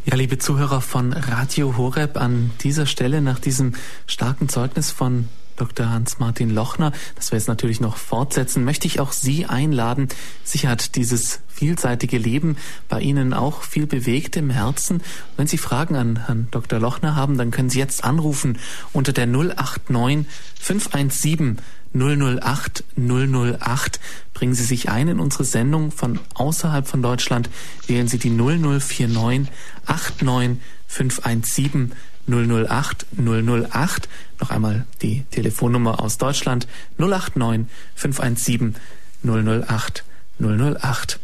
Ja, liebe Zuhörer von Radio Horeb, an dieser Stelle nach diesem starken Zeugnis von Dr. Hans-Martin Lochner, das wir jetzt natürlich noch fortsetzen, möchte ich auch Sie einladen. Sicher hat dieses vielseitige Leben bei Ihnen auch viel bewegt im Herzen. Wenn Sie Fragen an Herrn Dr. Lochner haben, dann können Sie jetzt anrufen unter der 089 517 008 008. Bringen Sie sich ein in unsere Sendung von außerhalb von Deutschland. Wählen Sie die 0049 89 517 008 008. Noch einmal die Telefonnummer aus Deutschland 089 517 008 008.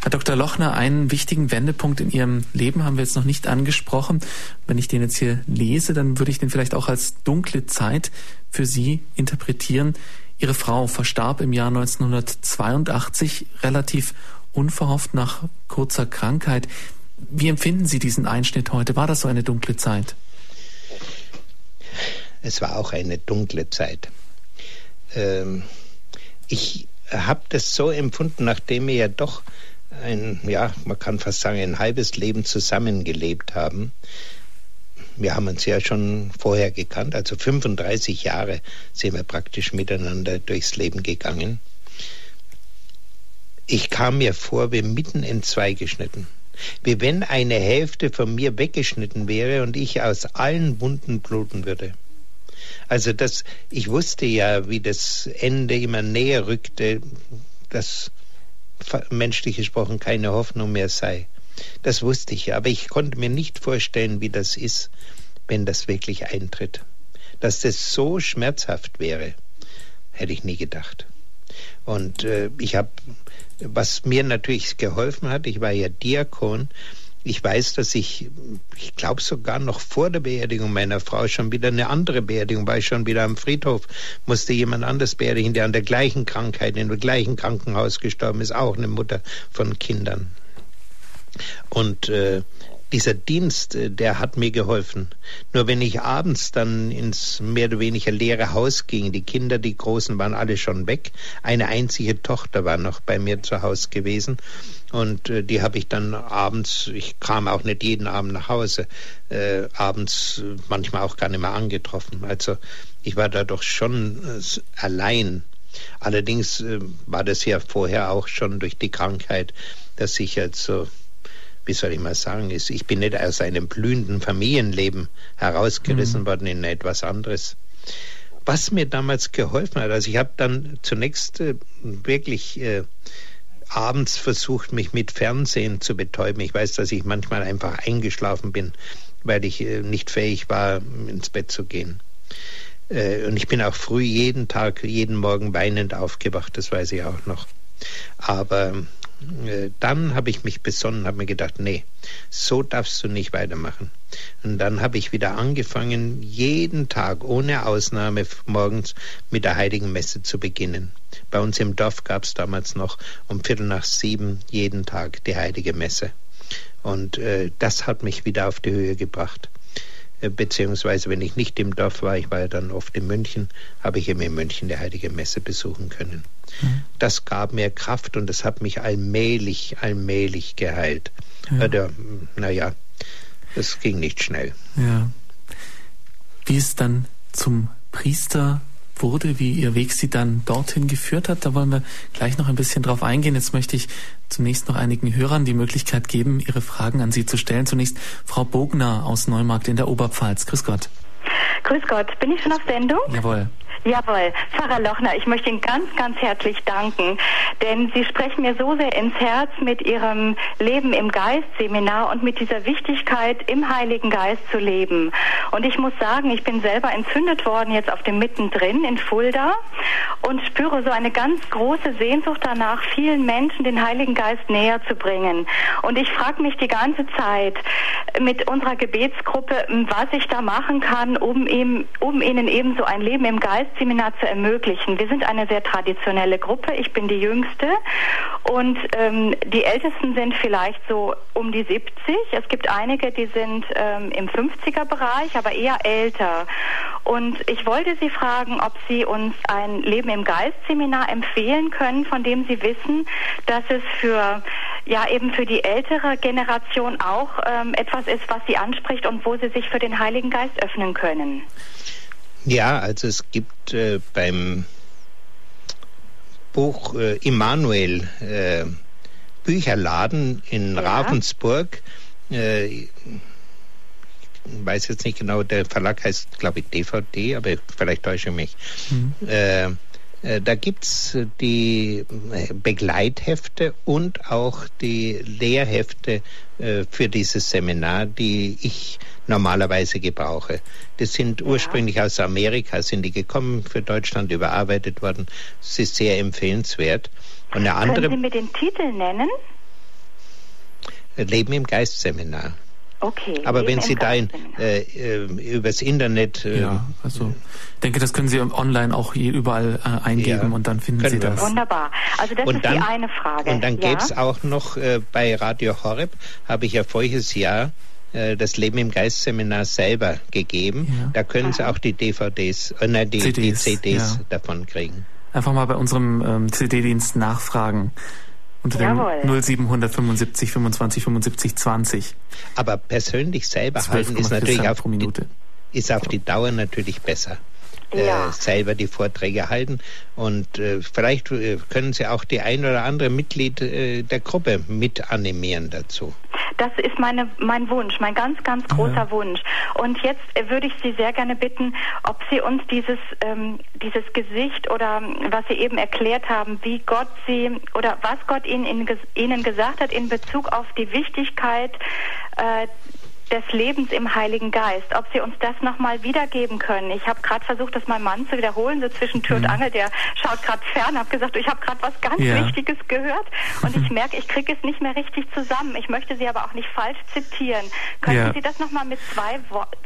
Herr Dr. Lochner, einen wichtigen Wendepunkt in Ihrem Leben haben wir jetzt noch nicht angesprochen. Wenn ich den jetzt hier lese, dann würde ich den vielleicht auch als dunkle Zeit für Sie interpretieren. Ihre Frau verstarb im Jahr 1982 relativ unverhofft nach kurzer Krankheit. Wie empfinden Sie diesen Einschnitt heute? War das so eine dunkle Zeit? Es war auch eine dunkle Zeit. Ähm, ich habe das so empfunden, nachdem wir ja doch ein, ja, man kann fast sagen, ein halbes Leben zusammengelebt haben. Wir haben uns ja schon vorher gekannt, also 35 Jahre sind wir praktisch miteinander durchs Leben gegangen. Ich kam mir vor, wie mitten in zwei geschnitten. Wie wenn eine Hälfte von mir weggeschnitten wäre und ich aus allen Wunden bluten würde. Also das, ich wusste ja, wie das Ende immer näher rückte, dass menschlich gesprochen keine Hoffnung mehr sei. Das wusste ich ja, aber ich konnte mir nicht vorstellen, wie das ist, wenn das wirklich eintritt. Dass das so schmerzhaft wäre, hätte ich nie gedacht. Und äh, ich habe, was mir natürlich geholfen hat, ich war ja Diakon, ich weiß, dass ich, ich glaube sogar noch vor der Beerdigung meiner Frau schon wieder eine andere Beerdigung, war ich schon wieder am Friedhof, musste jemand anders beerdigen, der an der gleichen Krankheit, in dem gleichen Krankenhaus gestorben ist, auch eine Mutter von Kindern. Und äh, dieser Dienst, äh, der hat mir geholfen. Nur wenn ich abends dann ins mehr oder weniger leere Haus ging, die Kinder, die Großen waren alle schon weg, eine einzige Tochter war noch bei mir zu Hause gewesen und äh, die habe ich dann abends, ich kam auch nicht jeden Abend nach Hause, äh, abends äh, manchmal auch gar nicht mehr angetroffen. Also ich war da doch schon äh, allein. Allerdings äh, war das ja vorher auch schon durch die Krankheit, dass ich also wie soll ich mal sagen, ist, ich bin nicht aus einem blühenden Familienleben herausgerissen mhm. worden in etwas anderes. Was mir damals geholfen hat, also ich habe dann zunächst äh, wirklich äh, abends versucht, mich mit Fernsehen zu betäuben. Ich weiß, dass ich manchmal einfach eingeschlafen bin, weil ich äh, nicht fähig war, ins Bett zu gehen. Äh, und ich bin auch früh jeden Tag, jeden Morgen weinend aufgewacht, das weiß ich auch noch. Aber dann habe ich mich besonnen, habe mir gedacht, nee, so darfst du nicht weitermachen. Und dann habe ich wieder angefangen, jeden Tag ohne Ausnahme morgens mit der Heiligen Messe zu beginnen. Bei uns im Dorf gab es damals noch um Viertel nach sieben jeden Tag die Heilige Messe. Und äh, das hat mich wieder auf die Höhe gebracht. Äh, beziehungsweise wenn ich nicht im Dorf war, ich war ja dann oft in München, habe ich eben in München die Heilige Messe besuchen können. Mhm. Das gab mir Kraft und das hat mich allmählich, allmählich geheilt. Ja. Äh, naja, das ging nicht schnell. Ja. Wie es dann zum Priester wurde, wie Ihr Weg Sie dann dorthin geführt hat. Da wollen wir gleich noch ein bisschen drauf eingehen. Jetzt möchte ich zunächst noch einigen Hörern die Möglichkeit geben, ihre Fragen an Sie zu stellen. Zunächst Frau Bogner aus Neumarkt in der Oberpfalz. Grüß Gott. Grüß Gott. Bin ich schon auf Sendung? Jawohl. Jawohl, Pfarrer Lochner, ich möchte Ihnen ganz, ganz herzlich danken, denn Sie sprechen mir so sehr ins Herz mit Ihrem Leben im Geist-Seminar und mit dieser Wichtigkeit, im Heiligen Geist zu leben. Und ich muss sagen, ich bin selber entzündet worden jetzt auf dem Mittendrin in Fulda und spüre so eine ganz große Sehnsucht danach, vielen Menschen den Heiligen Geist näher zu bringen. Und ich frage mich die ganze Zeit mit unserer Gebetsgruppe, was ich da machen kann, um, ihm, um ihnen eben so ein Leben im Geist Geistseminar zu ermöglichen. Wir sind eine sehr traditionelle Gruppe. Ich bin die Jüngste und ähm, die Ältesten sind vielleicht so um die 70. Es gibt einige, die sind ähm, im 50er-Bereich, aber eher älter. Und ich wollte Sie fragen, ob Sie uns ein Leben im Geist-Seminar empfehlen können, von dem Sie wissen, dass es für ja eben für die ältere Generation auch ähm, etwas ist, was Sie anspricht und wo Sie sich für den Heiligen Geist öffnen können. Ja, also es gibt äh, beim Buch äh, Immanuel äh, Bücherladen in ja. Ravensburg. Äh, weiß jetzt nicht genau, der Verlag heißt, glaube ich, DVD, aber vielleicht täusche ich mich. Mhm. Äh, da gibt es die äh, Begleithefte und auch die Lehrhefte äh, für dieses Seminar, die ich normalerweise gebrauche. Das sind ursprünglich ja. aus Amerika, sind die gekommen, für Deutschland überarbeitet worden. Es ist sehr empfehlenswert. Und eine andere, Können Sie mir den Titel nennen? Leben im Geist Seminar. Okay. Aber wenn Sie da in, äh, äh, übers Internet. Äh, ja, also ich denke, das können Sie online auch hier überall äh, eingeben ja, und dann finden Sie das. Wunderbar. Also das und ist dann, die eine Frage. Und dann ja? gäbe es auch noch äh, bei Radio Horeb, habe ich ja voriges Jahr äh, das Leben im Geist Seminar selber gegeben. Ja. Da können Sie auch die DVDs, äh, nein, die CDs, die CDs ja. davon kriegen. Einfach mal bei unserem ähm, CD-Dienst nachfragen unter Jawohl. dem 0775 25 75 20. Aber persönlich selber halten ist natürlich auf, ist auf die Dauer natürlich besser. Äh, ja. Äh, selber die Vorträge halten. Und äh, vielleicht äh, können Sie auch die ein oder andere Mitglied äh, der Gruppe mit animieren dazu. Das ist meine, mein Wunsch, mein ganz, ganz großer ja. Wunsch. Und jetzt würde ich Sie sehr gerne bitten, ob Sie uns dieses, ähm, dieses Gesicht oder was Sie eben erklärt haben, wie Gott Sie oder was Gott Ihnen, Ihnen gesagt hat in Bezug auf die Wichtigkeit des Lebens im Heiligen Geist, ob Sie uns das nochmal wiedergeben können. Ich habe gerade versucht, das meinem Mann zu wiederholen, so zwischen Tür mhm. und Angel, der schaut gerade fern, habe gesagt, ich habe gerade was ganz ja. Wichtiges gehört und ich merke, ich kriege es nicht mehr richtig zusammen. Ich möchte Sie aber auch nicht falsch zitieren. Können ja. Sie das nochmal mit zwei,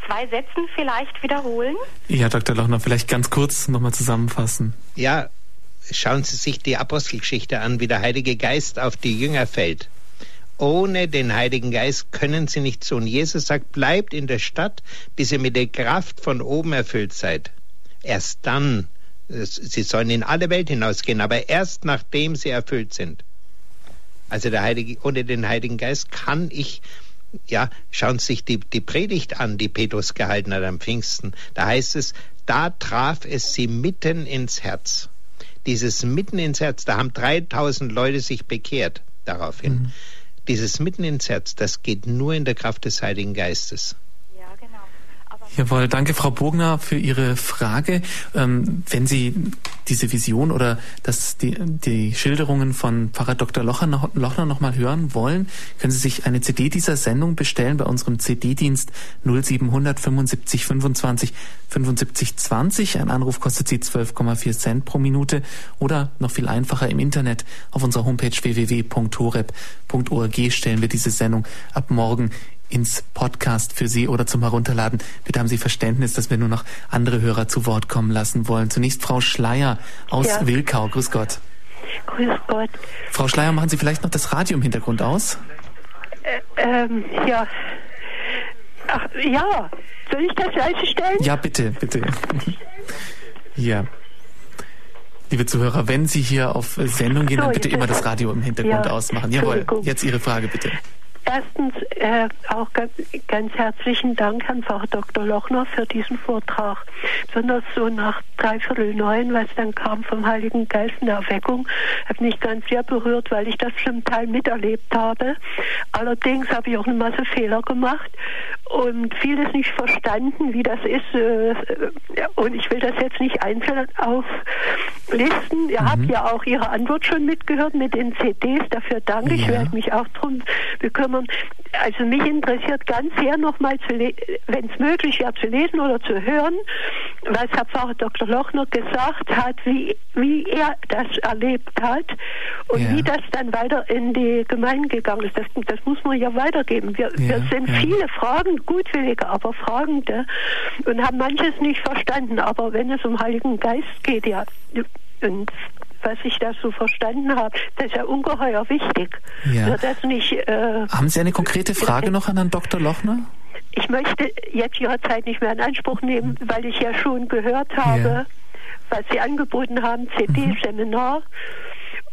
zwei Sätzen vielleicht wiederholen? Ja, Dr. Lochner, vielleicht ganz kurz nochmal zusammenfassen. Ja, schauen Sie sich die Apostelgeschichte an, wie der Heilige Geist auf die Jünger fällt ohne den Heiligen Geist können sie nicht so. Und Jesus sagt, bleibt in der Stadt, bis ihr mit der Kraft von oben erfüllt seid. Erst dann, sie sollen in alle Welt hinausgehen, aber erst nachdem sie erfüllt sind. Also der Heilige, ohne den Heiligen Geist kann ich ja, schauen Sie sich die, die Predigt an, die Petrus gehalten hat am Pfingsten. Da heißt es, da traf es sie mitten ins Herz. Dieses mitten ins Herz, da haben 3000 Leute sich bekehrt daraufhin. Mhm. Dieses mitten ins Herz, das geht nur in der Kraft des Heiligen Geistes. Jawohl, danke Frau Bogner für Ihre Frage. Ähm, wenn Sie diese Vision oder das, die, die Schilderungen von Pfarrer Dr. Lochner, Lochner noch mal hören wollen, können Sie sich eine CD dieser Sendung bestellen bei unserem CD-Dienst 0700 75 25 75 20. Ein Anruf kostet Sie 12,4 Cent pro Minute oder noch viel einfacher im Internet auf unserer Homepage www.horeb.org stellen wir diese Sendung ab morgen ins Podcast für Sie oder zum Herunterladen. Bitte haben Sie Verständnis, dass wir nur noch andere Hörer zu Wort kommen lassen wollen. Zunächst Frau Schleier aus ja. Wilkau. Grüß Gott. Grüß Gott. Frau Schleier, machen Sie vielleicht noch das Radio im Hintergrund aus? Äh, ähm, ja. Ach, ja. Soll ich das leise stellen? Ja, bitte, bitte. ja. Liebe Zuhörer, wenn Sie hier auf Sendung gehen, dann bitte immer das Radio im Hintergrund ja, ausmachen. Jawohl, jetzt Ihre Frage bitte. Erstens äh, auch ganz, ganz, herzlichen Dank an Frau Dr. Lochner für diesen Vortrag. Besonders so nach dreiviertel neun, was dann kam vom Heiligen Geist in der Erweckung, hat mich ganz sehr berührt, weil ich das zum Teil miterlebt habe. Allerdings habe ich auch eine Masse Fehler gemacht und vieles nicht verstanden, wie das ist. Äh, und ich will das jetzt nicht einzeln auflisten. Ihr mhm. habt ja auch Ihre Antwort schon mitgehört mit den CDs. Dafür danke. Ja. Ich werde mich auch darum bekümmern. Also mich interessiert ganz sehr nochmal, wenn es möglich wäre, zu lesen oder zu hören, was Herr Pfarrer Dr. Lochner gesagt hat, wie, wie er das erlebt hat und ja. wie das dann weiter in die Gemeinde gegangen ist. Das, das muss man ja weitergeben. Wir, ja, wir sind ja. viele Fragen, gutwillige, aber Fragende und haben manches nicht verstanden. Aber wenn es um Heiligen Geist geht, ja, und was ich da so verstanden habe, das ist ja ungeheuer wichtig. Ja. Das nicht, äh, Haben Sie eine konkrete Frage noch an Herrn Dr. Lochner? Ich möchte jetzt Ihre Zeit nicht mehr in Anspruch nehmen, weil ich ja schon gehört habe, ja. was Sie angeboten haben, CD-Seminar. Mhm.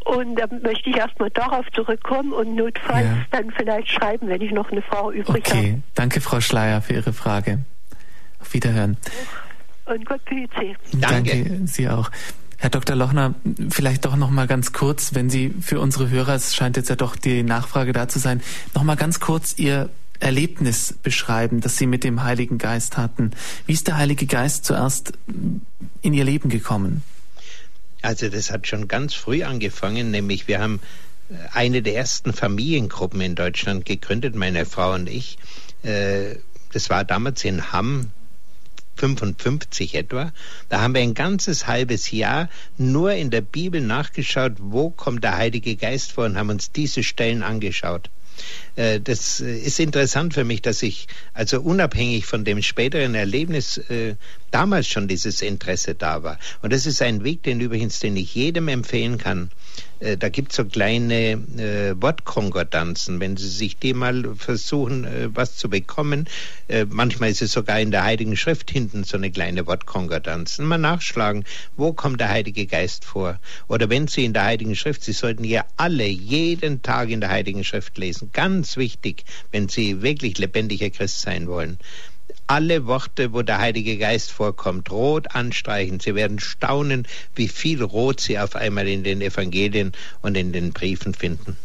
Und da möchte ich erstmal darauf zurückkommen und notfalls ja. dann vielleicht schreiben, wenn ich noch eine Frage übrig okay. habe. Okay, danke Frau Schleier für Ihre Frage. Auf Wiederhören. Und Gott behüte Sie. Danke. danke Sie auch. Herr Dr. Lochner, vielleicht doch noch mal ganz kurz, wenn Sie für unsere Hörer, es scheint jetzt ja doch die Nachfrage da zu sein, noch mal ganz kurz Ihr Erlebnis beschreiben, das Sie mit dem Heiligen Geist hatten. Wie ist der Heilige Geist zuerst in Ihr Leben gekommen? Also das hat schon ganz früh angefangen, nämlich wir haben äh, eine der ersten Familiengruppen in Deutschland gegründet, meine Frau und ich. Äh, das war damals in Hamm 55 etwa. Da haben wir ein ganzes halbes Jahr nur in der Bibel nachgeschaut, wo kommt der Heilige Geist vor und haben uns diese Stellen angeschaut. Äh, das äh, ist interessant für mich, dass ich also unabhängig von dem späteren Erlebnis äh, damals schon dieses Interesse da war. Und das ist ein Weg, den übrigens, den ich jedem empfehlen kann. Äh, da gibt es so kleine äh, Wortkonkordanzen, wenn Sie sich die mal versuchen, äh, was zu bekommen. Äh, manchmal ist es sogar in der Heiligen Schrift hinten so eine kleine Wortkonkordanz. Mal nachschlagen, wo kommt der Heilige Geist vor? Oder wenn Sie in der Heiligen Schrift, Sie sollten ja alle jeden Tag in der Heiligen Schrift lesen. Ganz wichtig, wenn Sie wirklich lebendiger Christ sein wollen alle Worte, wo der Heilige Geist vorkommt, rot anstreichen. Sie werden staunen, wie viel Rot Sie auf einmal in den Evangelien und in den Briefen finden.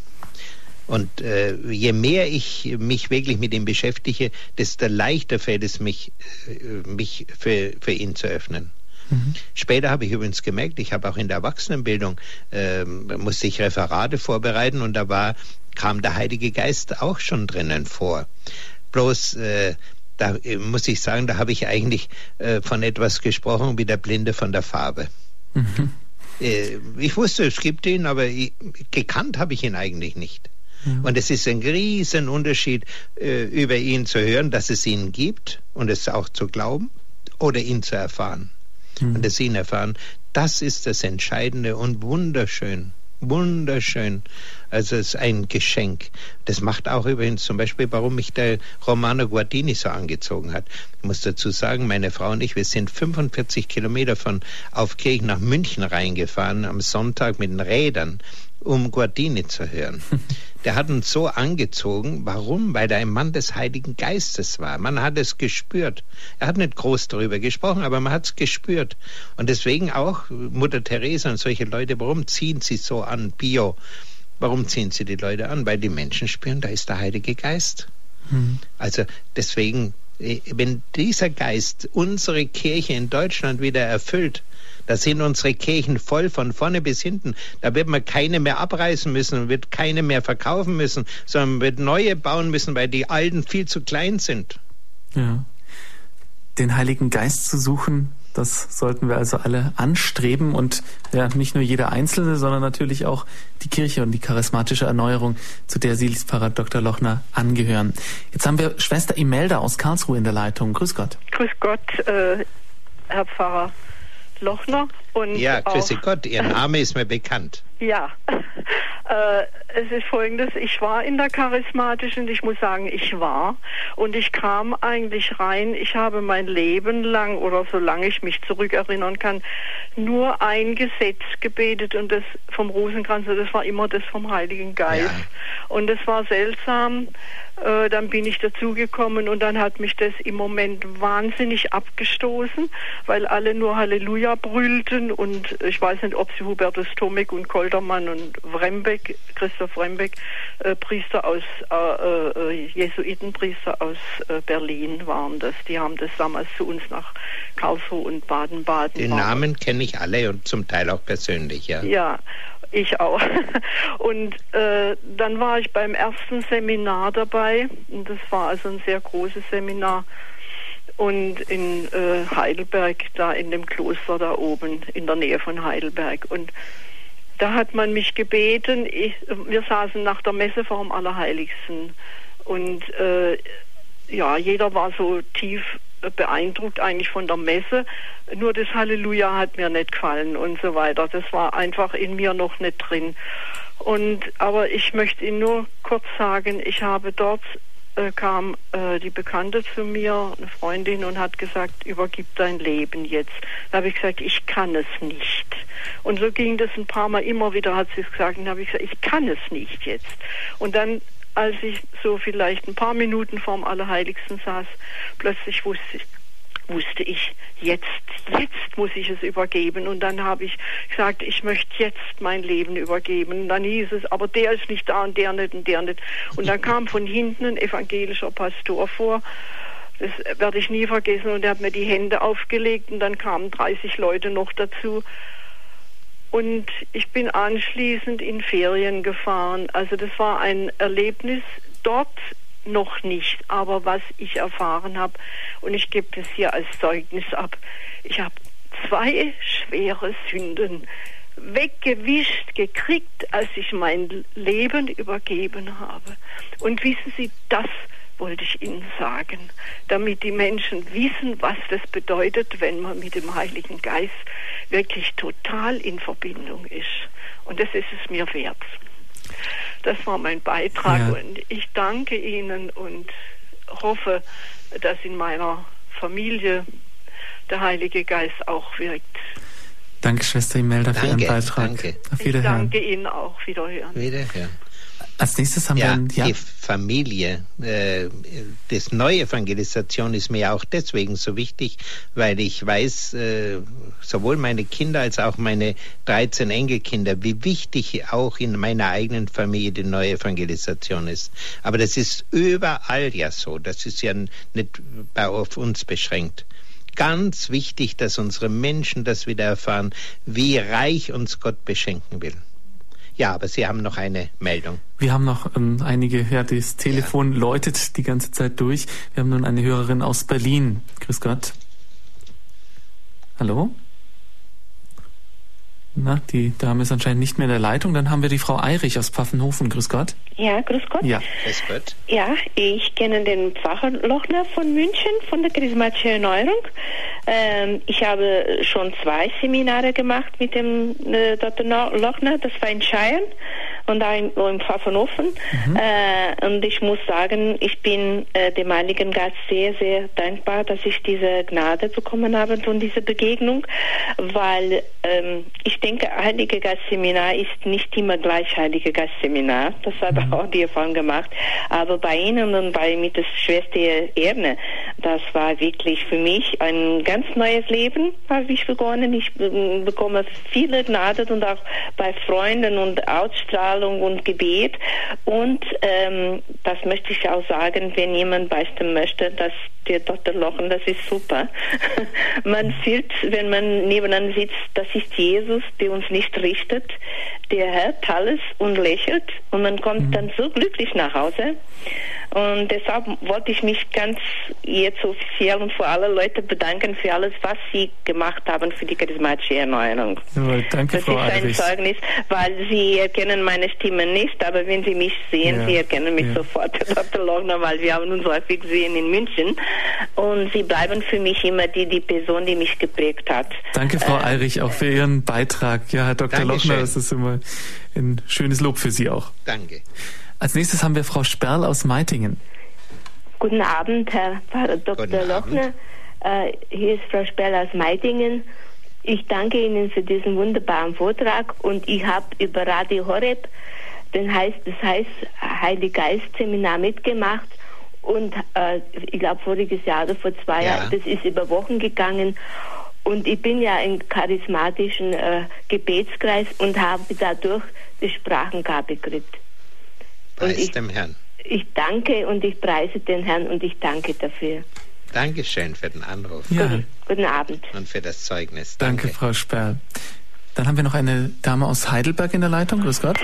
Und äh, je mehr ich mich wirklich mit ihm beschäftige, desto leichter fällt es mich, äh, mich für, für ihn zu öffnen. Mhm. Später habe ich übrigens gemerkt, ich habe auch in der Erwachsenenbildung äh, musste ich Referate vorbereiten und da war kam der Heilige Geist auch schon drinnen vor. Bloß äh, da äh, muss ich sagen, da habe ich eigentlich äh, von etwas gesprochen wie der Blinde von der Farbe. Mhm. Äh, ich wusste, es gibt ihn, aber ich, gekannt habe ich ihn eigentlich nicht. Mhm. Und es ist ein riesen Unterschied, äh, über ihn zu hören, dass es ihn gibt und es auch zu glauben oder ihn zu erfahren. Mhm. Und es ihn erfahren, das ist das Entscheidende und wunderschön. Wunderschön. Also es ist ein Geschenk. Das macht auch übrigens zum Beispiel, warum mich der Romano Guardini so angezogen hat. Ich muss dazu sagen, meine Frau und ich, wir sind 45 Kilometer von Aufkirchen nach München reingefahren am Sonntag mit den Rädern, um Guardini zu hören. Der hat uns so angezogen. Warum? Weil er ein Mann des Heiligen Geistes war. Man hat es gespürt. Er hat nicht groß darüber gesprochen, aber man hat es gespürt. Und deswegen auch Mutter Teresa und solche Leute, warum ziehen sie so an Bio? Warum ziehen sie die Leute an? Weil die Menschen spüren, da ist der Heilige Geist. Mhm. Also deswegen, äh, wenn dieser Geist unsere Kirche in Deutschland wieder erfüllt, da sind unsere Kirchen voll von vorne bis hinten. Da wird man keine mehr abreißen müssen, wird keine mehr verkaufen müssen, sondern man wird neue bauen müssen, weil die alten viel zu klein sind. Ja. Den Heiligen Geist zu suchen, das sollten wir also alle anstreben und ja, nicht nur jeder Einzelne, sondern natürlich auch die Kirche und die charismatische Erneuerung, zu der Sie, Pfarrer Dr. Lochner, angehören. Jetzt haben wir Schwester Imelda aus Karlsruhe in der Leitung. Grüß Gott. Grüß Gott, äh, Herr Pfarrer. Lochner. Und ja, grüße Gott, Ihr Name ist mir bekannt. Ja, äh, es ist folgendes, ich war in der charismatischen, ich muss sagen, ich war. Und ich kam eigentlich rein, ich habe mein Leben lang oder solange ich mich zurückerinnern kann, nur ein Gesetz gebetet und das vom Rosenkranz, das war immer das vom Heiligen Geist. Ja. Und es war seltsam, äh, dann bin ich dazugekommen und dann hat mich das im Moment wahnsinnig abgestoßen, weil alle nur Halleluja brüllten und ich weiß nicht, ob sie Hubertus Tomek und Koldermann und Wrembeck, Christoph Wrembeck, äh, Priester aus, äh, äh, Jesuitenpriester aus äh, Berlin waren das. Die haben das damals zu uns nach Karlsruhe und Baden-Baden. Den Namen kenne ich alle und zum Teil auch persönlich, ja. Ja, ich auch. Und äh, dann war ich beim ersten Seminar dabei. Und das war also ein sehr großes Seminar. und in äh, Heidelberg, da in dem Kloster da oben, in der Nähe von Heidelberg. Und da hat man mich gebeten, ich, wir saßen nach der Messe vor dem Allerheiligsten und äh, ja, jeder war so tief beeindruckt eigentlich von der Messe. Nur das Halleluja hat mir nicht gefallen und so weiter. Das war einfach in mir noch nicht drin. Und aber ich möchte Ihnen nur kurz sagen, ich habe dort äh, kam äh, die Bekannte zu mir, eine Freundin, und hat gesagt, übergib dein Leben jetzt. Da habe ich gesagt, ich kann es nicht. Und so ging das ein paar Mal immer wieder, hat sie es gesagt, und habe ich gesagt, ich kann es nicht jetzt. Und dann als ich so vielleicht ein paar Minuten vorm Allerheiligsten saß, plötzlich wusste ich, wusste ich, jetzt, jetzt muss ich es übergeben. Und dann habe ich gesagt, ich möchte jetzt mein Leben übergeben. Und dann hieß es, aber der ist nicht da und der nicht und der nicht. Und dann kam von hinten ein evangelischer Pastor vor. Das werde ich nie vergessen. Und er hat mir die Hände aufgelegt und dann kamen 30 Leute noch dazu. Und ich bin anschließend in Ferien gefahren. Also das war ein Erlebnis dort noch nicht, aber was ich erfahren habe, und ich gebe das hier als Zeugnis ab, ich habe zwei schwere Sünden weggewischt gekriegt, als ich mein Leben übergeben habe. Und wissen Sie, das wollte ich Ihnen sagen, damit die Menschen wissen, was das bedeutet, wenn man mit dem Heiligen Geist wirklich total in Verbindung ist. Und das ist es mir wert. Das war mein Beitrag ja. und ich danke Ihnen und hoffe, dass in meiner Familie der Heilige Geist auch wirkt. Danke, Schwester Imelda, für Ihren Beitrag. Danke. Auf Wiederhören. Ich danke Ihnen auch. Wiederhören. Wiederhören. Als nächstes haben ja, wir ja. die Familie. Äh, das Neuevangelisation ist mir auch deswegen so wichtig, weil ich weiß, äh, sowohl meine Kinder als auch meine 13 Enkelkinder, wie wichtig auch in meiner eigenen Familie die Neuevangelisation ist. Aber das ist überall ja so. Das ist ja nicht auf uns beschränkt ganz wichtig, dass unsere Menschen das wieder erfahren, wie reich uns Gott beschenken will. Ja, aber Sie haben noch eine Meldung. Wir haben noch ähm, einige, ja, das Telefon ja. läutet die ganze Zeit durch. Wir haben nun eine Hörerin aus Berlin. Grüß Gott. Hallo? Na, die Dame ist anscheinend nicht mehr in der Leitung. Dann haben wir die Frau Eirich aus Pfaffenhofen. Grüß Gott. Ja, grüß Gott. Ja. Grüß Gott. Ja, ich kenne den Pfarrer Lochner von München, von der charismatischen Erneuerung. Ähm, ich habe schon zwei Seminare gemacht mit dem äh, Dr. Lochner. Das war in Scheiern und da in, in Pfaffenhofen. Mhm. Äh, und ich muss sagen, ich bin äh, dem Heiligen Geist sehr, sehr dankbar, dass ich diese Gnade bekommen habe und diese Begegnung, weil ähm, ich denke, Heilige Geist Seminar ist nicht immer gleich Heilige Geist Seminar. Das habe mhm. auch die Erfahrung gemacht. Aber bei Ihnen und bei mit der Schwester Erne, das war wirklich für mich ein ganz neues Leben, habe ich begonnen. Ich bekomme viele Gnade und auch bei Freunden und Ausstrahlung und Gebet. Und ähm, das möchte ich auch sagen, wenn jemand beichten möchte, dass der Dr. Lochen, das ist super. man fühlt, wenn man nebeneinander sitzt, das ist Jesus, der uns nicht richtet, der hört alles und lächelt und man kommt mhm. dann so glücklich nach Hause. Und deshalb wollte ich mich ganz jetzt offiziell und vor alle Leute bedanken für alles, was Sie gemacht haben für die charismatische Erneuerung. Ja, danke, das Frau ist ein. Zeugnis, weil Sie erkennen meine Stimme nicht, aber wenn Sie mich sehen, ja. Sie erkennen mich ja. sofort, Dr. Lochner, weil wir haben uns häufig gesehen in München. Und Sie bleiben für mich immer die, die Person, die mich geprägt hat. Danke, Frau äh, Eirich, auch für Ihren Beitrag. Ja, Herr Dr. Dankeschön. Lochner, das ist immer ein schönes Lob für Sie auch. Danke. Als nächstes haben wir Frau Sperl aus Meitingen. Guten Abend, Herr Dr. Guten Lochner. Äh, hier ist Frau Sperl aus Meitingen. Ich danke Ihnen für diesen wunderbaren Vortrag und ich habe über Radio Horeb, den heißt, das heißt Heilige Geist Seminar mitgemacht und äh, ich glaube voriges Jahr oder vor zwei ja. Jahren, das ist über Wochen gegangen und ich bin ja im charismatischen äh, Gebetskreis und habe dadurch die Sprachengabe gekriegt. Preis ich, dem Herrn. Ich danke und ich preise den Herrn und ich danke dafür. Dankeschön für den Anruf. Ja. Guten, guten Abend. Und für das Zeugnis. Danke. Danke, Frau Sperl. Dann haben wir noch eine Dame aus Heidelberg in der Leitung. Grüß Gott.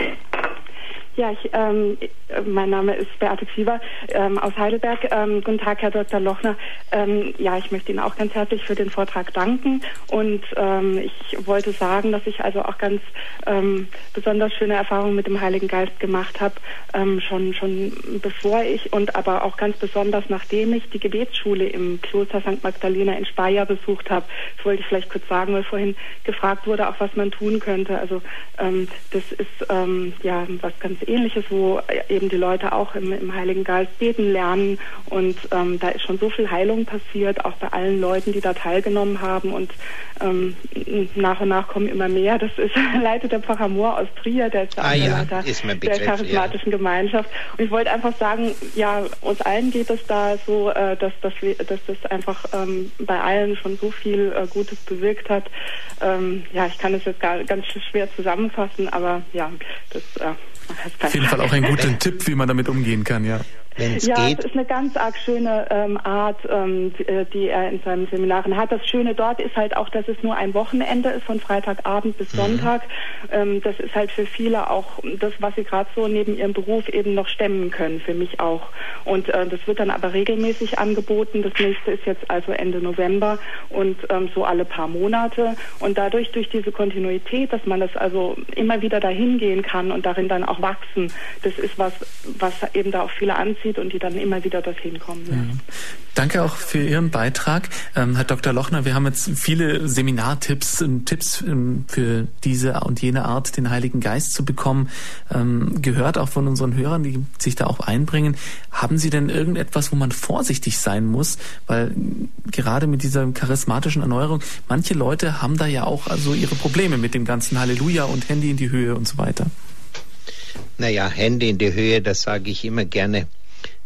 Ja, ich, ähm, mein Name ist Beate Fieber ähm, aus Heidelberg. Ähm, guten Tag, Herr Dr. Lochner. Ähm, ja, ich möchte Ihnen auch ganz herzlich für den Vortrag danken und ähm, ich wollte sagen, dass ich also auch ganz ähm, besonders schöne Erfahrungen mit dem Heiligen Geist gemacht habe, schon schon bevor ich und aber auch ganz besonders nachdem ich die Gebetsschule im Kloster St. Magdalena in Speyer besucht habe. Das wollte ich vielleicht kurz sagen, weil vorhin gefragt wurde, auch was man tun könnte. Also das ist ja was ganz Ähnliches, wo eben die Leute auch im, im Heiligen Geist beten lernen. Und ähm, da ist schon so viel Heilung passiert, auch bei allen Leuten, die da teilgenommen haben. Und ähm, nach und nach kommen immer mehr. Das ist leitet der Pfarrer Mohr aus Trier, der ist der ah, ja, Leiter der charismatischen ja. Gemeinschaft. Und ich wollte einfach sagen, ja, uns allen geht es da so, äh, dass, dass, wir, dass das einfach ähm, bei allen schon so viel äh, Gutes bewirkt hat. Ähm, ja, ich kann es jetzt gar, ganz schwer zusammenfassen, aber ja, das äh, auf jeden Fall auch ein guter Tipp, wie man damit umgehen kann, ja wenn es ja, geht. Ja, es ist eine ganz arg schöne ähm, Art, ähm, die, äh, die, er in seinen Seminaren hat. Das Schöne dort ist halt auch, dass es nur ein Wochenende ist, von Freitagabend bis mhm. Sonntag. Ähm, das ist halt für viele auch das, was sie gerade so neben ihrem Beruf eben noch stemmen können, für mich auch. Und äh, das wird dann aber regelmäßig angeboten. Das nächste ist jetzt also Ende November und ähm, so alle paar Monate. Und dadurch, durch diese Kontinuität, dass man das also immer wieder dahin gehen kann und darin dann auch wachsen, das ist was, was eben da auch viele anzieht aussieht und die dann immer wieder dorthin kommen. Ja. Danke auch für Ihren Beitrag, ähm, Herr Dr. Lochner. Wir haben jetzt viele Seminartipps und Tipps ähm, für diese und jene Art, den Heiligen Geist zu bekommen, ähm, gehört auch von unseren Hörern, die sich da auch einbringen. Haben Sie denn irgendetwas, wo man vorsichtig sein muss? Weil gerade mit dieser charismatischen Erneuerung, manche Leute haben da ja auch also ihre Probleme mit dem ganzen Halleluja und Handy in die Höhe und so weiter. Naja, Hände in die Höhe, das sage ich immer gerne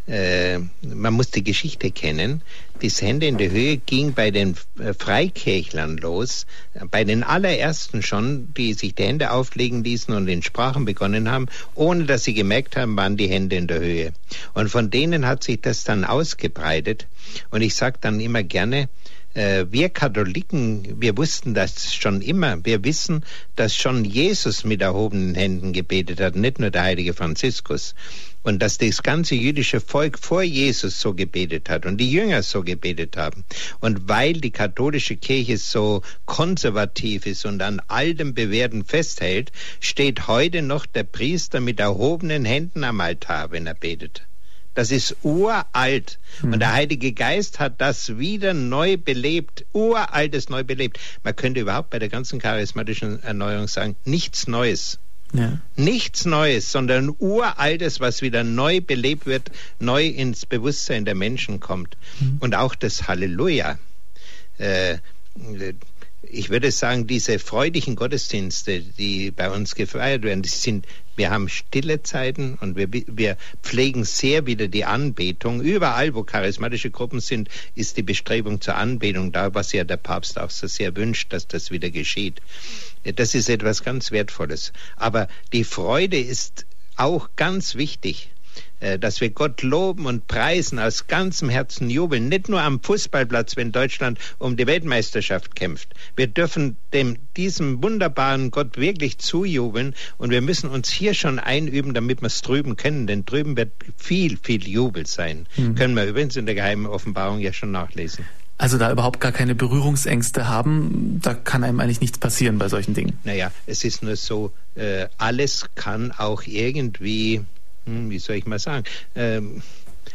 man muss die Geschichte kennen. Das Hände in der Höhe ging bei den äh, Freikirchlern los, bei den allerersten schon, die sich die Hände auflegen ließen und in Sprachen begonnen haben, ohne dass sie gemerkt haben, waren die Hände in der Höhe. Und von denen hat sich das dann ausgebreitet. Und ich sage dann immer gerne, äh, wir Katholiken, wir wussten das schon immer. Wir wissen, dass schon Jesus mit erhobenen Händen gebetet hat, nicht nur der heilige Franziskus. Und dass das ganze jüdische Volk vor Jesus so gebetet hat und die Jünger so gebetet haben. Und weil die katholische Kirche so konservativ ist und an all dem Bewährten festhält, steht heute noch der Priester mit erhobenen Händen am Altar, wenn er betet. Das ist uralt. Mhm. Und der Heilige Geist hat das wieder neu belebt. Uraltes neu belebt. Man könnte überhaupt bei der ganzen charismatischen Erneuerung sagen, nichts Neues. Ja. Nichts Neues, sondern Uraltes, was wieder neu belebt wird, neu ins Bewusstsein der Menschen kommt. Mhm. Und auch das Halleluja. Äh, ich würde sagen, diese freudigen Gottesdienste, die bei uns gefeiert werden, die sind, wir haben stille Zeiten und wir, wir pflegen sehr wieder die Anbetung. Überall, wo charismatische Gruppen sind, ist die Bestrebung zur Anbetung da, was ja der Papst auch so sehr wünscht, dass das wieder geschieht. Das ist etwas ganz Wertvolles. Aber die Freude ist auch ganz wichtig. Äh, dass wir Gott loben und preisen, aus ganzem Herzen jubeln, nicht nur am Fußballplatz, wenn Deutschland um die Weltmeisterschaft kämpft. Wir dürfen dem, diesem wunderbaren Gott wirklich zujubeln und wir müssen uns hier schon einüben, damit wir es drüben können, denn drüben wird viel, viel Jubel sein. Mhm. Können wir übrigens in der geheimen Offenbarung ja schon nachlesen. Also da überhaupt gar keine Berührungsängste haben, da kann einem eigentlich nichts passieren bei solchen Dingen. Naja, es ist nur so, äh, alles kann auch irgendwie wie soll ich mal sagen, ähm,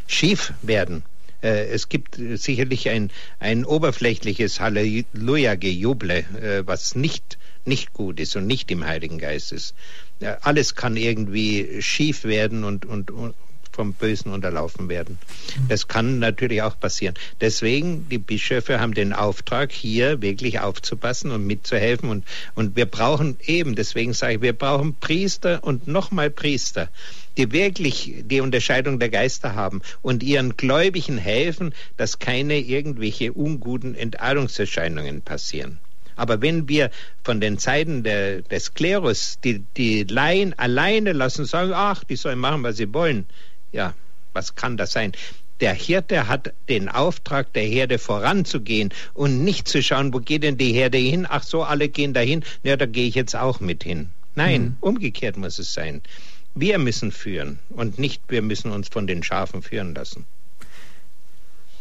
schief werden. Äh, es gibt sicherlich ein, ein oberflächliches Halleluja-Gejuble, äh, was nicht, nicht gut ist und nicht im Heiligen Geist ist. alles kann irgendwie schief werden und, und, und vom Bösen unterlaufen werden. Das kann natürlich auch passieren. Deswegen, die Bischöfe haben den Auftrag, hier wirklich aufzupassen und mitzuhelfen. Und, und wir brauchen eben, deswegen sage ich, wir brauchen Priester und nochmal Priester, die wirklich die Unterscheidung der Geister haben und ihren Gläubigen helfen, dass keine irgendwelche unguten Entartungserscheinungen passieren. Aber wenn wir von den Zeiten der, des Klerus die, die Laien alleine lassen, sagen, ach, die sollen machen, was sie wollen, ja, was kann das sein? Der Hirte hat den Auftrag, der Herde voranzugehen und nicht zu schauen, wo geht denn die Herde hin? Ach so, alle gehen dahin, ja, da gehe ich jetzt auch mit hin. Nein, mhm. umgekehrt muss es sein. Wir müssen führen und nicht wir müssen uns von den Schafen führen lassen.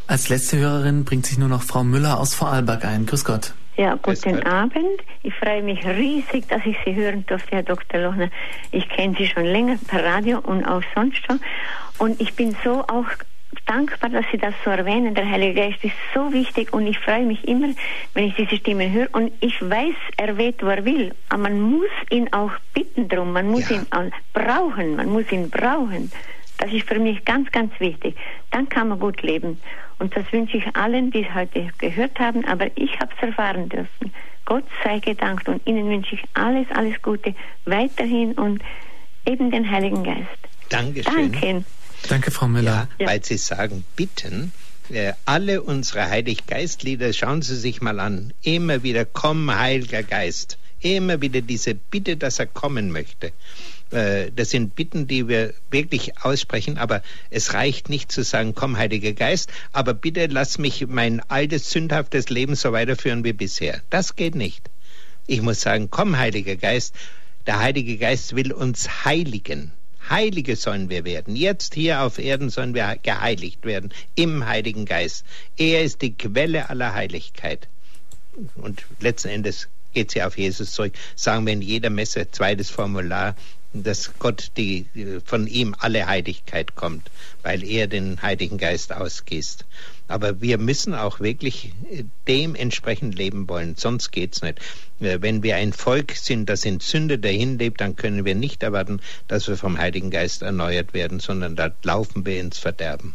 Als letzte Hörerin bringt sich nur noch Frau Müller aus Vorarlberg ein. Grüß Gott. Ja, guten Abend. Ich freue mich riesig, dass ich Sie hören durfte, Herr Dr. Lochner. Ich kenne Sie schon länger per Radio und auch sonst schon. Und ich bin so auch dankbar, dass Sie das so erwähnen. Der Heilige Geist ist so wichtig und ich freue mich immer, wenn ich diese Stimmen höre. Und ich weiß, er weht, wo er will. Aber man muss ihn auch bitten drum. Man muss ja. ihn auch brauchen. Man muss ihn brauchen. Das ist für mich ganz, ganz wichtig. Dann kann man gut leben. Und das wünsche ich allen, die es heute gehört haben. Aber ich habe es erfahren dürfen. Gott sei gedankt und Ihnen wünsche ich alles, alles Gute weiterhin und eben den Heiligen Geist. Dankeschön. Danke. Danke, Frau Müller. Ja, weil Sie sagen, bitten. Äh, alle unsere Heiliggeistlieder, schauen Sie sich mal an, immer wieder, komm, Heiliger Geist. Immer wieder diese Bitte, dass er kommen möchte. Äh, das sind Bitten, die wir wirklich aussprechen, aber es reicht nicht zu sagen, komm, Heiliger Geist, aber bitte lass mich mein altes, sündhaftes Leben so weiterführen wie bisher. Das geht nicht. Ich muss sagen, komm, Heiliger Geist, der Heilige Geist will uns heiligen. Heilige sollen wir werden. Jetzt hier auf Erden sollen wir geheiligt werden im Heiligen Geist. Er ist die Quelle aller Heiligkeit. Und letzten Endes geht sie auf Jesus zurück. Sagen wir in jeder Messe, zweites Formular, dass Gott die, von ihm alle Heiligkeit kommt, weil er den Heiligen Geist ausgießt. Aber wir müssen auch wirklich dementsprechend leben wollen, sonst geht's nicht. Äh, wenn wir ein Volk sind, das in Sünde dahin lebt, dann können wir nicht erwarten, dass wir vom Heiligen Geist erneuert werden, sondern da laufen wir ins Verderben.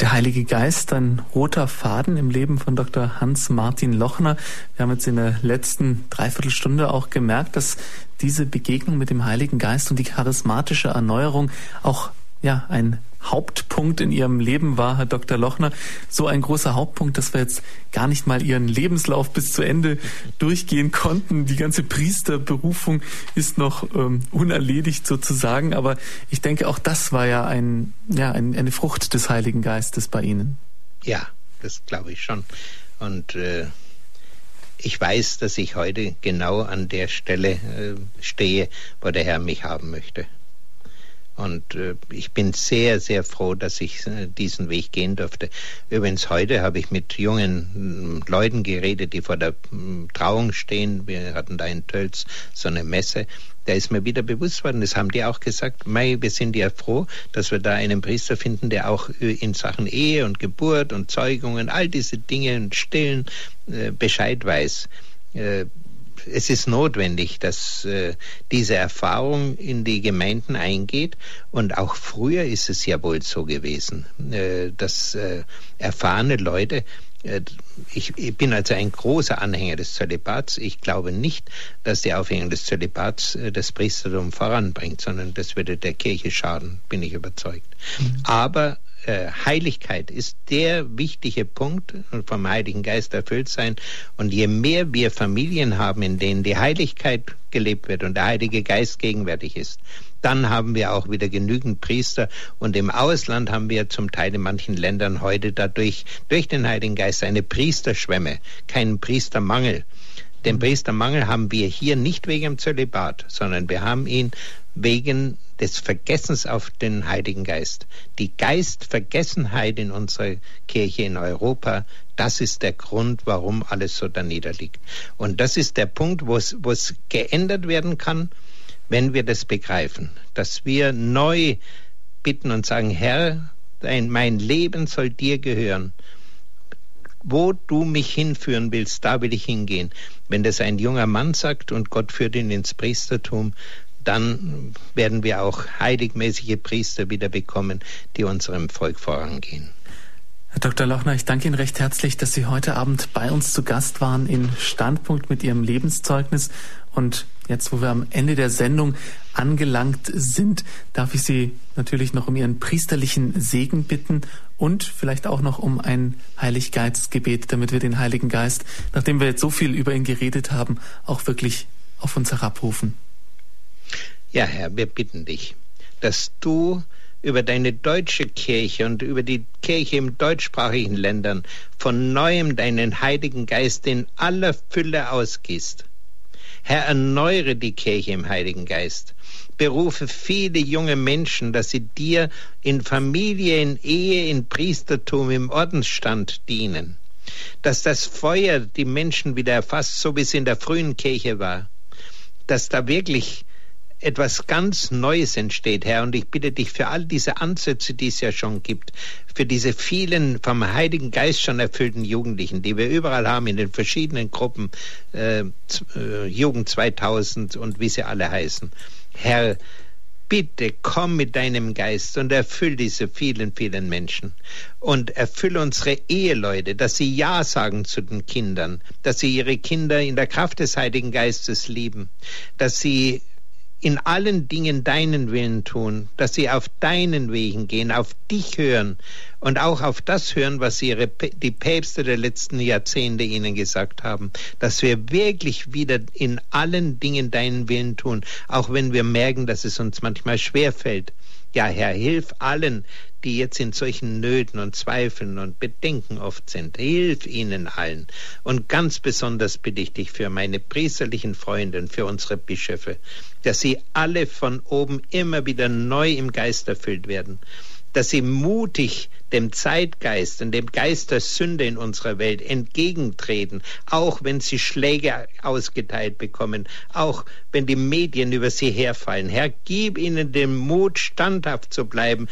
Der Heilige Geist, ein roter Faden im Leben von Dr. Hans-Martin Lochner. Wir haben jetzt in der letzten Dreiviertelstunde auch gemerkt, dass diese Begegnung mit dem Heiligen Geist und die charismatische Erneuerung auch ja, ein Hauptpunkt in Ihrem Leben war, Herr Dr. Lochner. So ein großer Hauptpunkt, dass wir jetzt gar nicht mal Ihren Lebenslauf bis zu Ende durchgehen konnten. Die ganze Priesterberufung ist noch ähm, unerledigt sozusagen. Aber ich denke, auch das war ja, ein, ja ein, eine Frucht des Heiligen Geistes bei Ihnen. Ja, das glaube ich schon. Und äh, ich weiß, dass ich heute genau an der Stelle äh, stehe, wo der Herr mich haben möchte. Und äh, ich bin sehr, sehr froh, dass ich äh, diesen Weg gehen durfte. Übrigens, heute habe ich mit jungen äh, Leuten geredet, die vor der äh, Trauung stehen. Wir hatten da in Tölz so eine Messe. Da ist mir wieder bewusst worden, das haben die auch gesagt, Mei, wir sind ja froh, dass wir da einen Priester finden, der auch äh, in Sachen Ehe und Geburt und Zeugungen, all diese Dinge und Stillen Bescheid weiß es ist notwendig, dass äh, diese Erfahrung in die Gemeinden eingeht. Und auch früher ist es ja wohl so gewesen, äh, dass äh, erfahrene Leute ich, bin also ein großer Anhänger des Zölibats. Ich glaube nicht, dass die Aufhängung des Zölibats das Priestertum voranbringt, sondern das würde der Kirche schaden, bin ich überzeugt. Mhm. Aber Heiligkeit ist der wichtige Punkt vom Heiligen Geist erfüllt sein. Und je mehr wir Familien haben, in denen die Heiligkeit gelebt wird und der Heilige Geist gegenwärtig ist, dann haben wir auch wieder genügend Priester. Und im Ausland haben wir zum Teil in manchen Ländern heute dadurch, durch den Heiligen Geist, eine Priesterschwemme, keinen Priestermangel. Den Priestermangel haben wir hier nicht wegen dem Zölibat, sondern wir haben ihn wegen des Vergessens auf den Heiligen Geist. Die Geistvergessenheit in unserer Kirche in Europa, das ist der Grund, warum alles so da niederliegt. Und das ist der Punkt, wo es, wo es geändert werden kann, wenn wir das begreifen, dass wir neu bitten und sagen, Herr, dein, mein Leben soll dir gehören. Wo du mich hinführen willst, da will ich hingehen. Wenn das ein junger Mann sagt und Gott führt ihn ins Priestertum, dann werden wir auch heiligmäßige Priester wieder bekommen, die unserem Volk vorangehen. Herr Dr. Lochner, ich danke Ihnen recht herzlich, dass Sie heute Abend bei uns zu Gast waren in Standpunkt mit Ihrem Lebenszeugnis. Und jetzt, wo wir am Ende der Sendung angelangt sind, darf ich Sie natürlich noch um Ihren priesterlichen Segen bitten und vielleicht auch noch um ein Heiliggeistgebet, damit wir den Heiligen Geist, nachdem wir jetzt so viel über ihn geredet haben, auch wirklich auf uns herabrufen. Ja, Herr, wir bitten dich, dass du über deine deutsche Kirche und über die Kirche im deutschsprachigen Ländern von neuem deinen Heiligen Geist in aller Fülle ausgießt. Herr, erneuere die Kirche im Heiligen Geist. Berufe viele junge Menschen, dass sie dir in Familie, in Ehe, in Priestertum, im Ordensstand dienen. Dass das Feuer die Menschen wieder erfasst, so wie es in der frühen Kirche war. Dass da wirklich etwas ganz Neues entsteht, Herr. Und ich bitte dich für all diese Ansätze, die es ja schon gibt, für diese vielen vom Heiligen Geist schon erfüllten Jugendlichen, die wir überall haben in den verschiedenen Gruppen, äh, äh Jugend 2000 und wie sie alle heißen. Herr, bitte komm mit deinem Geist und erfüll diese vielen, vielen Menschen. Und erfüll unsere Eheleute, dass sie Ja sagen zu den Kindern, dass sie ihre Kinder in der Kraft des Heiligen Geistes lieben, dass sie in allen Dingen deinen Willen tun, dass sie auf deinen Wegen gehen, auf dich hören und auch auf das hören, was ihre, die Päpste der letzten Jahrzehnte ihnen gesagt haben, dass wir wirklich wieder in allen Dingen deinen Willen tun, auch wenn wir merken, dass es uns manchmal schwerfällt. Ja, Herr, hilf allen, die jetzt in solchen Nöten und Zweifeln und Bedenken oft sind. Hilf ihnen allen. Und ganz besonders bitte ich dich für meine priesterlichen Freunde und für unsere Bischöfe, dass sie alle von oben immer wieder neu im Geist erfüllt werden dass sie mutig dem Zeitgeist und dem Geist der Sünde in unserer Welt entgegentreten, auch wenn sie Schläge ausgeteilt bekommen, auch wenn die Medien über sie herfallen. Herr, gib ihnen den Mut, standhaft zu bleiben,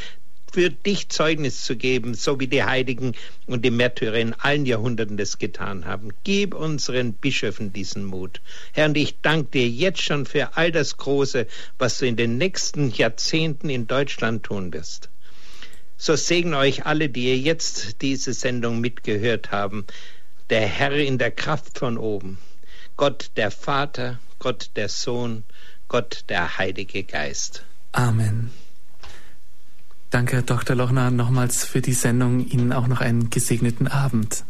für dich Zeugnis zu geben, so wie die Heiligen und die Märtyrer in allen Jahrhunderten das getan haben. Gib unseren Bischöfen diesen Mut. Herr, und ich danke dir jetzt schon für all das Große, was du in den nächsten Jahrzehnten in Deutschland tun wirst. So segne euch alle, die ihr jetzt diese Sendung mitgehört haben, der Herr in der Kraft von oben, Gott der Vater, Gott der Sohn, Gott der Heilige Geist. Amen. Danke, Dr. Lochner, nochmals für die Sendung. Ihnen auch noch einen gesegneten Abend.